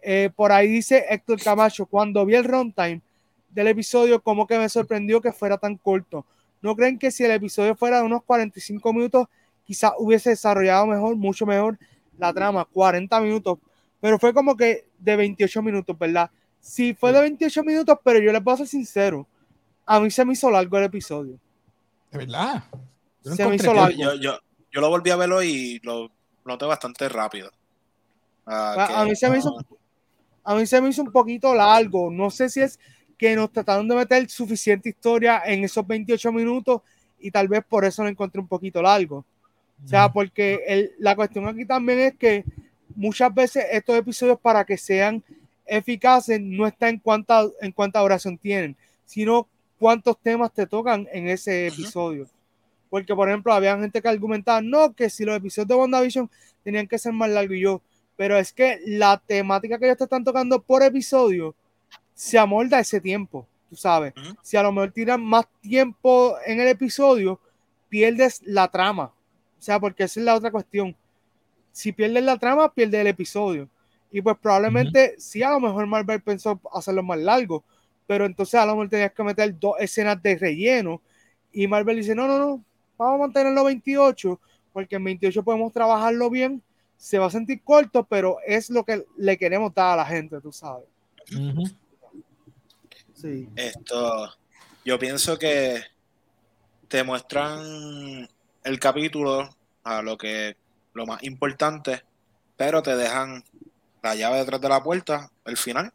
Eh, por ahí dice Héctor Camacho, cuando vi el runtime del episodio, como que me sorprendió que fuera tan corto. ¿No creen que si el episodio fuera de unos 45 minutos, quizás hubiese desarrollado mejor, mucho mejor la trama? 40 minutos, pero fue como que de 28 minutos, ¿verdad? Sí, fue de 28 minutos, pero yo les voy a ser sincero, a mí se me hizo largo el episodio. De verdad. Yo no Se me hizo que- largo. Yo, yo, yo lo volví a verlo y lo noté bastante rápido. Ah, A- que- a mí se me hizo- a mí se me hizo un poquito largo. No sé si es que nos trataron de meter suficiente historia en esos 28 minutos y tal vez por eso lo encontré un poquito largo. O sea, porque el- la cuestión aquí también es que muchas veces estos episodios para que sean eficaces no está en cuánta, en cuánta duración tienen, sino cuántos temas te tocan en ese episodio. Porque, por ejemplo, había gente que argumentaba, no, que si los episodios de WandaVision tenían que ser más largos y yo, pero es que la temática que ellos te están tocando por episodio se amolda ese tiempo, tú sabes. Si a lo mejor tiran más tiempo en el episodio, pierdes la trama. O sea, porque esa es la otra cuestión. Si pierdes la trama, pierdes el episodio. Y pues probablemente sí, a lo mejor Marvel pensó hacerlo más largo, pero entonces a lo mejor tenías que meter dos escenas de relleno. Y Marvel dice, no, no, no, vamos a mantenerlo 28, porque en 28 podemos trabajarlo bien. Se va a sentir corto, pero es lo que le queremos dar a la gente, tú sabes. Sí. Esto, yo pienso que te muestran el capítulo a lo que lo más importante, pero te dejan la llave detrás de la puerta, el final.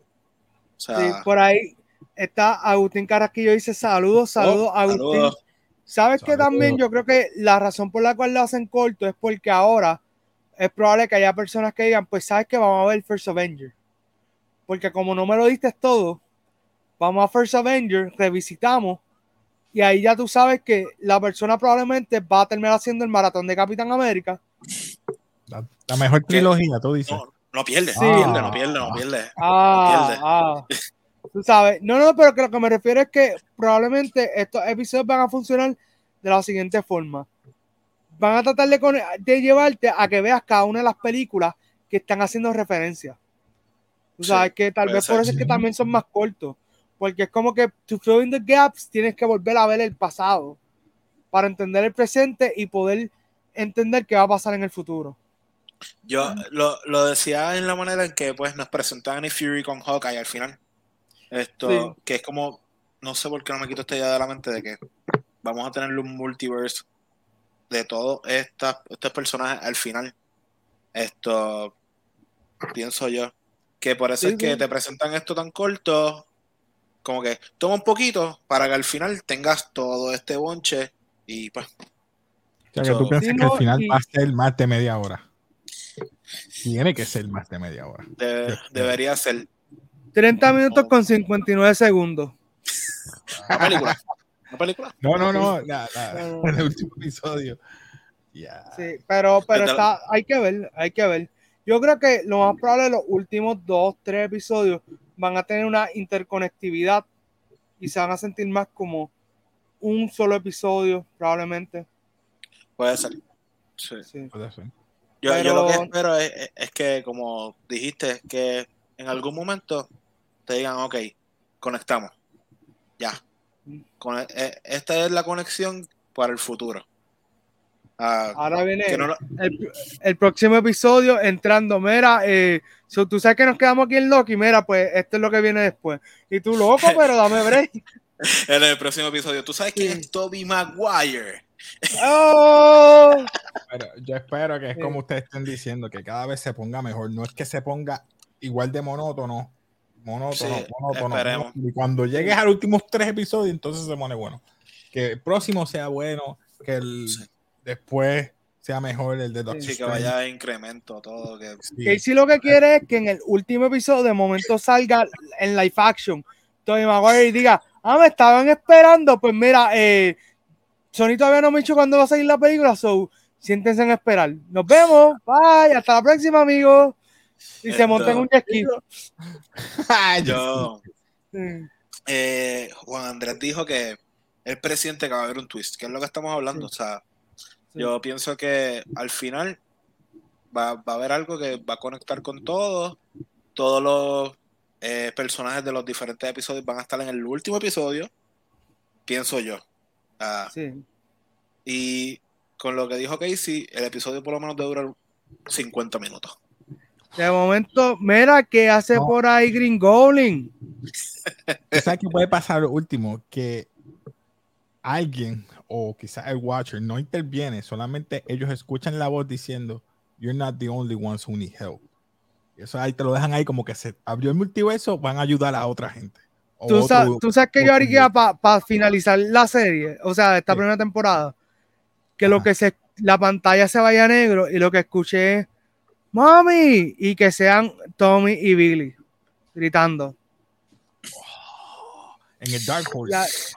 O sea, Sí, por ahí está Agustín Carrasquillo dice saludos, saludos, oh, Agustín. saludos. Sabes que Saludos. también yo creo que la razón por la cual lo hacen corto es porque ahora es probable que haya personas que digan, pues sabes que vamos a ver First Avenger. Porque como no me lo diste todo, vamos a First Avenger, revisitamos y ahí ya tú sabes que la persona probablemente va a terminar haciendo el maratón de Capitán América. La, la mejor trilogía, tú dices. No, no pierde, Sí. no pierde, no pierde, no pierde. Ah, Pierde. ah. Tú sabes, no, no, pero que lo que me refiero es que probablemente estos episodios van a funcionar de la siguiente forma. Van a tratar de, llevarte a que veas cada una de las películas que están haciendo referencia. O sea, Sí, que tal vez por eso es que también son más cortos. Porque es como que to fill in the gaps tienes que volver a ver el pasado para entender el presente y poder entender qué va a pasar en el futuro. Yo lo, lo decía en la manera en que pues nos presentaban a Fury con Hawkeye al final. Esto, Sí. que es como, no sé por qué no me quito esta idea de la mente de que vamos a tener un multiverse de todos estas- estos personajes al final. Esto, pienso yo. Que por eso Sí, es que sí. te presentan esto tan corto, como que toma un poquito para que al final tengas todo este bonche y pues O sea, que tú piensas Sí, que al no, final y- va a ser más de media hora. Tiene que ser más de media hora. de- debería ser 30 minutos con 59 segundos. una película. Una película. No, no, no. la- el último episodio. Ya. Sí, pero, pero está, hay que ver, hay que ver. Yo creo que lo más probable los últimos dos, tres episodios van a tener una interconectividad y se van a sentir más como un solo episodio, probablemente. Puede ser. Sí. Sí. Puede ser. Yo, yo lo que espero es, es- que, como dijiste, que en algún momento te digan, ok, conectamos. Ya. Con- eh, esta es la conexión para el futuro. Ah, Ahora viene que no lo- el, el próximo episodio entrando. Mira, eh, so, tú sabes que nos quedamos aquí en Loki. Mira, pues esto es lo que viene después. Y tú, loco, pero dame break. en el próximo episodio. ¿Tú sabes quién Sí. es Toby Maguire? ¡Oh! Pero yo espero que es como ustedes estén diciendo, que cada vez se ponga mejor. No es que se ponga igual de monótono. Monótono, Sí, monótono. esperemos. Y cuando llegues a los últimos tres episodios, entonces se pone bueno. Que el próximo sea bueno, que el Sí. después sea mejor el de Doctor Sí, que vaya a incremento todo. Que... Sí. Casey lo que quiere es que en el último episodio de momento salga en live action Tony Maguire y diga, ah, me estaban esperando, pues mira, eh, Sony todavía no me ha dicho cuándo va a salir la película, so siéntense en esperar. Nos vemos, bye, hasta la próxima, amigos. Y se Esto- monta en un jet ski. Ay, Yo, eh, Juan Andrés dijo que el presidente que va a haber un twist, que es lo que estamos hablando. O sea, Sí. yo pienso que al final va, va a haber algo que va a conectar con todos. Todos los eh, personajes de los diferentes episodios van a estar en el último episodio, pienso yo. Ah, Sí. y con lo que dijo Casey, el episodio por lo menos debe durar 50 minutos. De momento, mira, ¿qué hace No. por ahí Green Goblin? ¿Sabes qué puede pasar lo último? Que alguien o quizás el Watcher no interviene, solamente ellos escuchan la voz diciendo, You're not the only ones who need help. Y eso ahí te lo dejan ahí como que se abrió el multiverso, van a ayudar a otra gente. ¿Tú, otro- sabes, tú sabes que yo haría para finalizar la serie, o sea, esta Sí. primera temporada, que lo que se, la pantalla se vaya a negro y lo que escuché es ¡Mami! Y que sean Tommy y Billy gritando. en el Dark Horse.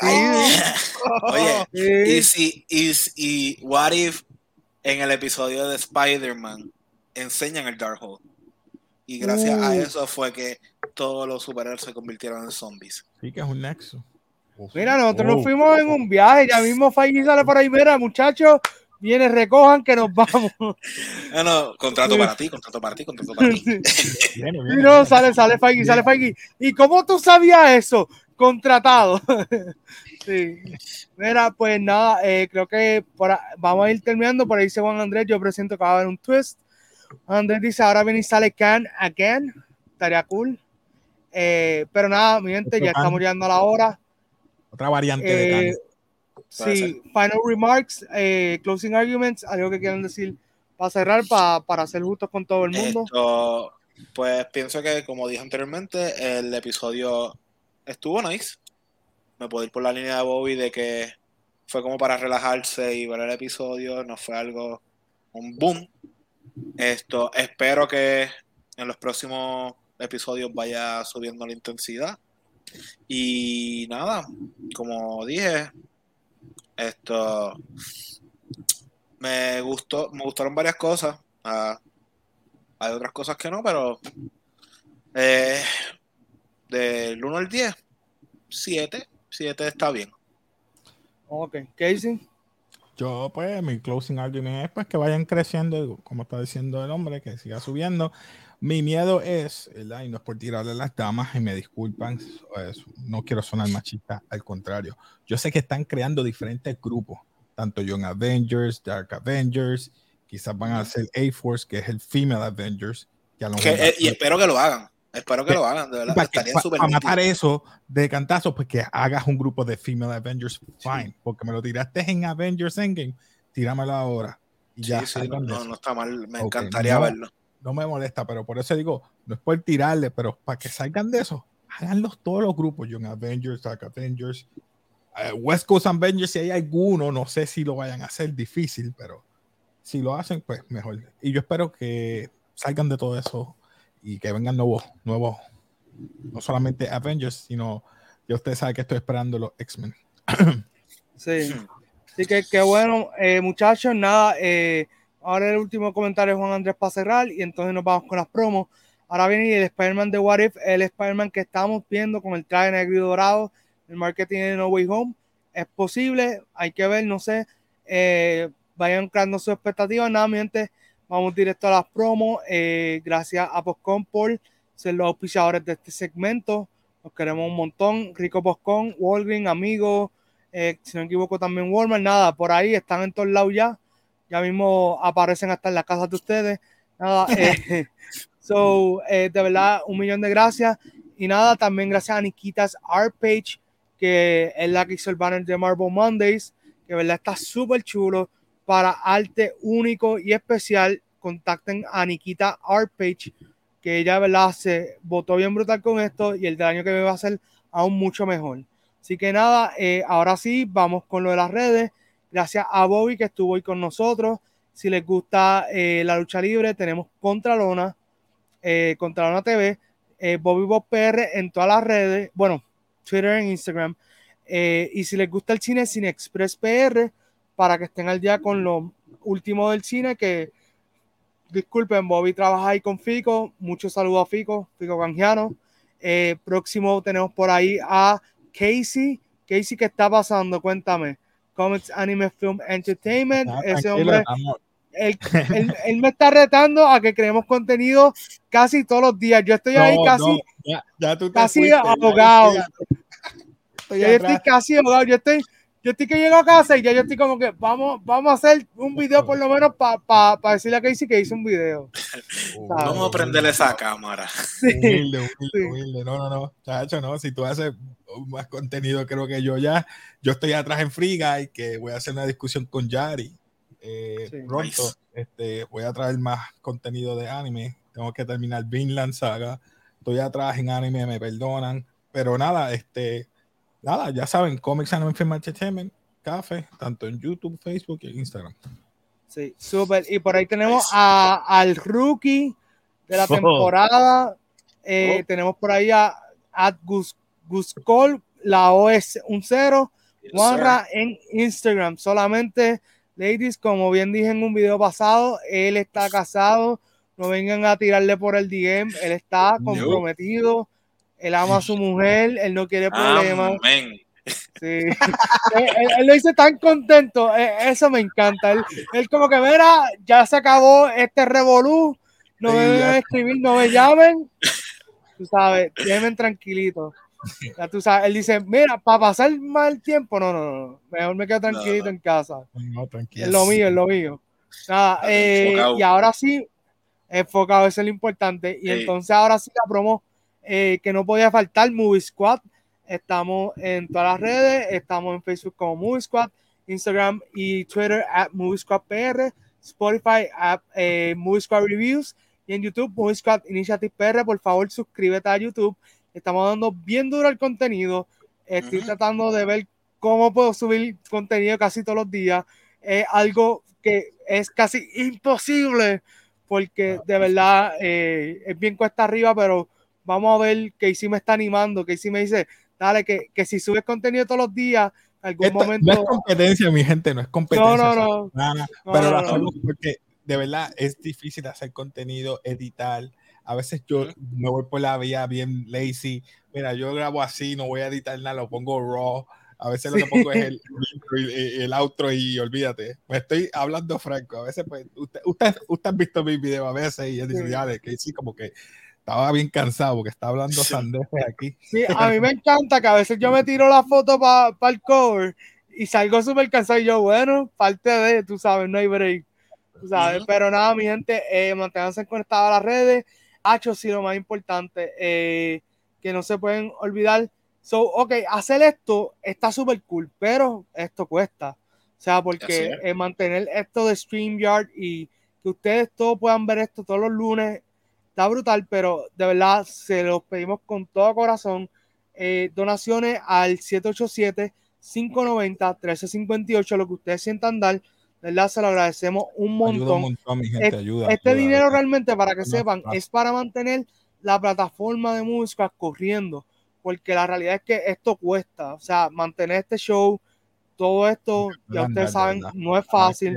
Oye, Sí. y si, y, y what if en el episodio de Spider-Man enseñan el Darkhold? Y gracias a eso fue que todos los superhéroes se convirtieron en zombies. Sí, que es un nexo. Uf. Mira, nosotros Oh. nos fuimos en un viaje, ya mismo Feige sale por ahí, mira, muchachos, viene, recojan que nos vamos. Ah, no, contrato para ti, contrato para ti, contrato para ti. No, sale, sale Feige, sale Feige. ¿Y cómo tú sabías eso? Contratado. sí. Mira, pues nada, eh, creo que por a- vamos a ir terminando. Por ahí dice Juan Andrés, yo presento que va a haber un twist. Andrés dice, ahora viene y sale Can again. Estaría cool. Eh, pero nada, mi gente, ya estamos llegando a la hora. Otra variante de Eh, Khan. Puede sí, final remarks, eh, closing arguments, algo que quieran decir para cerrar, pa- para ser justos con todo el mundo. Esto, pues pienso que, como dije anteriormente, el episodio estuvo nice. Me puedo ir por la línea de Bobby de que fue como para relajarse y ver el episodio, no fue algo, un boom. Esto, espero que en los próximos episodios vaya subiendo la intensidad. Y nada, como dije, esto me gustó, me gustaron varias cosas. Ah, hay otras cosas que no, pero eh, del 1 al 10, 7, 7 está bien. Ok, Casey. Yo, pues, mi closing argument es pues que vayan creciendo, como está diciendo el hombre, que siga subiendo. Mi miedo es, ¿verdad? y no es por tirarle a las damas, y me disculpan, no quiero sonar machista, al contrario. Yo sé que están creando diferentes grupos, tanto Young Avengers, Dark Avengers, quizás van a hacer A-Force, que es el Female Avengers. Eh, y espero que lo hagan. Espero que lo hagan, de verdad. Para, matar eso de cantazo, pues que hagas un grupo de Female Avengers, fine. Porque me lo tiraste en Avengers Endgame, tíramelo ahora. Y ya no, no, está mal, me encantaría verlo. No me molesta, pero por eso digo, no es por tirarle, pero para que salgan de eso, háganlos todos los grupos, Young Avengers, Dark Avengers, eh, West Coast Avengers, si hay alguno, no sé si lo vayan a hacer difícil, pero si lo hacen, pues mejor. Y yo espero que salgan de todo eso y que vengan nuevos, nuevos, no solamente Avengers, sino ya ustedes saben que estoy esperando los X-Men. sí. Así que qué bueno, eh, muchachos, nada, eh, ahora el último comentario de Juan Andrés para cerrar y entonces nos vamos con las promos. Ahora viene el Spider-Man de What If, el Spider-Man que estamos viendo con el traje negro y dorado, el marketing de No Way Home. Es posible, hay que ver, no sé, eh, vayan creando sus expectativas, nada, mientras Vamos directo a las promos. Eh, gracias a Postcon por ser los auspiciadores de este segmento. Los queremos un montón. Rico Postcon, Walgreens, amigos. Eh, si no me equivoco, también Walmart. Nada, por ahí están en todos lados ya. Ya mismo aparecen hasta en las casas de ustedes. Nada, eh, so, de verdad, un millón de gracias. Y nada, también gracias a Nikitas Art Page, que es la que hizo el banner de Marble Mondays, que verdad está súper chulo para arte único y especial, contacten a Nikita Art Page, que ella ¿verdad? se votó bien brutal con esto y el del año que me va a ser aún mucho mejor. Así que nada, eh, ahora sí, vamos con lo de las redes. Gracias a Bobby que estuvo hoy con nosotros. Si les gusta eh, la lucha libre, tenemos Contralona, eh, Contralona TV, Bobby Bob PR en todas las redes, bueno, Twitter e Instagram. y si les gusta el cine, Cine Express PR, para que estén al día con lo último del cine, que disculpen, Bobby trabaja ahí con Fico, muchos saludos a Fico, Fico Canjiano. Eh, próximo tenemos por ahí a Casey. Casey, ¿qué está pasando? Cuéntame. Comics Anime Film Entertainment. Ah, Ese hombre, él, me está retando a que creemos contenido casi todos los días. Yo estoy ahí casi, casi ahogado. yo estoy casi ahogado. Yo estoy yo estoy que llego a casa y ya yo estoy como que vamos, vamos a hacer un video por lo menos para pa, decirle a Casey que hice un video. Vamos a prenderle esa cámara. Humilde, humilde, No, no, no. Chacho, no. Si tú haces más contenido, creo que yo ya, yo estoy atrás en Free Guy, que voy a hacer una discusión con Yari. Eh, pronto este, voy a traer más contenido de anime. Tengo que terminar Vinland Saga. Estoy atrás en anime, me perdonan. Pero nada, este nada, ya saben, Comics Anime Film Entertainment, Café, tanto en YouTube, Facebook e Instagram. Sí, súper. Y por ahí tenemos a, al rookie de la oh. temporada. Eh, oh. Tenemos por ahí a, a Gus, Guscol, la OS un cero. Juanra en Instagram. Solamente, ladies, como bien dije en un video pasado, él está casado. No vengan a tirarle por el DM. Él está comprometido él ama a su mujer, él no quiere problemas. Amén. Sí. él, lo dice tan contento, e, eso me encanta. Él, como que, mira, ya se acabó este revolú, no me deben escribir, no me llamen. Tú sabes, déjenme tranquilito. Ya tú sabes, él dice, mira, para pasar mal tiempo, no, no, no, mejor me quedo tranquilito en casa. No, tranquilo. Es lo mío, es lo mío. Nada, eh, y ahora sí, enfocado, eso es lo importante. Y entonces ahora sí la promo eh, que no podía faltar, Movie Squad. Estamos en todas las redes, estamos en Facebook como Movie Squad, Instagram y Twitter at Movie Squad PR, Spotify at eh, Movie Squad Reviews y en YouTube Movie Squad Initiative PR. Por favor, suscríbete a YouTube. Estamos dando bien duro el contenido. Estoy tratando de ver cómo puedo subir contenido casi todos los días. Es algo que es casi imposible porque de verdad eh, es bien cuesta arriba, pero vamos a ver sí me está animando, que sí me dice, dale, que, que si subes contenido todos los días, algún momento... No es competencia, mi gente, no es competencia. No, no, no. pero lo hacemos porque de verdad es difícil hacer contenido, editar. A veces yo me voy por la vía bien lazy. Mira, yo grabo así, no voy a editar nada, lo pongo raw. A veces lo que pongo es el, el, el, outro y olvídate. Pues estoy hablando franco. A veces, pues, usted, usted, usted ha visto mi video a veces y dice, ya, de que sí, como que estaba bien cansado porque está hablando sandeces aquí. Sí, a mí me encanta que a veces yo me tiro la foto para pa el cover y salgo súper cansado y yo, bueno, parte de, tú sabes, no hay break. Tú sabes, uh -huh. pero nada, mi gente, eh, manténganse conectados a las redes. Hacho, sí, lo más importante, eh, que no se pueden olvidar. So, ok, hacer esto está súper cool, pero esto cuesta. O sea, porque eh, mantener esto de StreamYard y que ustedes todos puedan ver esto todos los lunes está brutal, pero de verdad se los pedimos con todo corazón. Eh, donaciones al 787-590-1358, lo que ustedes sientan dar. De verdad se lo agradecemos un montón. Ayuda un montón mi gente, ayuda, este ayuda, dinero ayuda. realmente, para que sepan, es para mantener la plataforma de música corriendo, porque la realidad es que esto cuesta, o sea, mantener este show, todo esto, ya ustedes saben, no es fácil.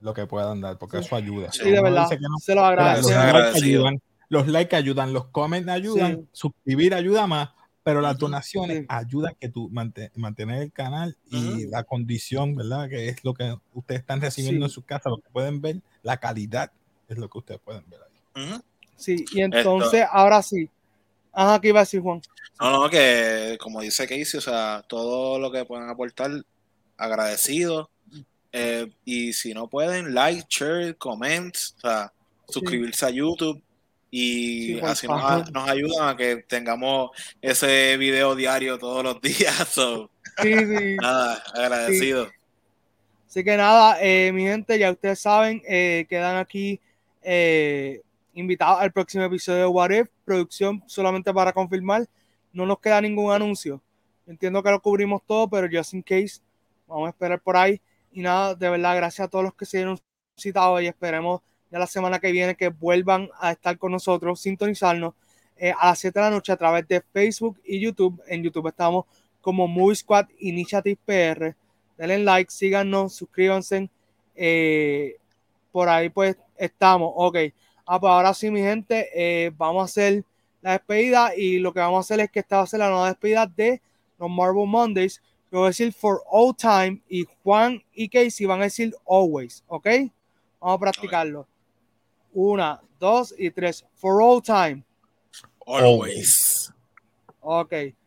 Lo que puedan dar, porque Sí. eso ayuda. Sí, de verdad, no, se los, agradecemos. Los likes ayudan, los comments ayudan, Sí. suscribir ayuda más, pero las donaciones Sí. ayudan que tú mante- mantener el canal y la condición, ¿verdad? Que es lo que ustedes están recibiendo Sí. en su casa, lo que pueden ver, la calidad es lo que ustedes pueden ver ahí. Ujú. Sí, y entonces, ahora sí. Ajá, ¿qué iba a decir Juan? No, no, que como dice Casey, o sea, todo lo que puedan aportar, agradecido. Eh, y si no pueden, like, share, comments, o sea, suscribirse a YouTube. Y Sí, así nos, nos ayudan a que tengamos ese video diario todos los días. So, Sí, sí. nada, agradecido. Así que nada, eh, mi gente, ya ustedes saben, eh, quedan aquí eh, invitados al próximo episodio de What If, producción solamente para confirmar, no nos queda ningún anuncio. Entiendo que lo cubrimos todo, pero just in case, vamos a esperar por ahí. Y nada, de verdad, gracias a todos los que se dieron citados y esperemos ya la semana que viene que vuelvan a estar con nosotros, sintonizarnos eh, a las 7 de la noche a través de Facebook y YouTube. En YouTube estamos como Movie Squad Initiative PR denle like, síganos, suscríbanse. eh, por ahí pues estamos. Ok. Ah, pues ahora sí, mi gente, eh, vamos a hacer la despedida y lo que vamos a hacer es que esta va a ser la nueva despedida de los Marvel Mondays. Yo voy a decir for all time y Juan y Casey van a decir always. Ok. Vamos a practicarlo. Una, dos y tres. For all time. Always. Ok.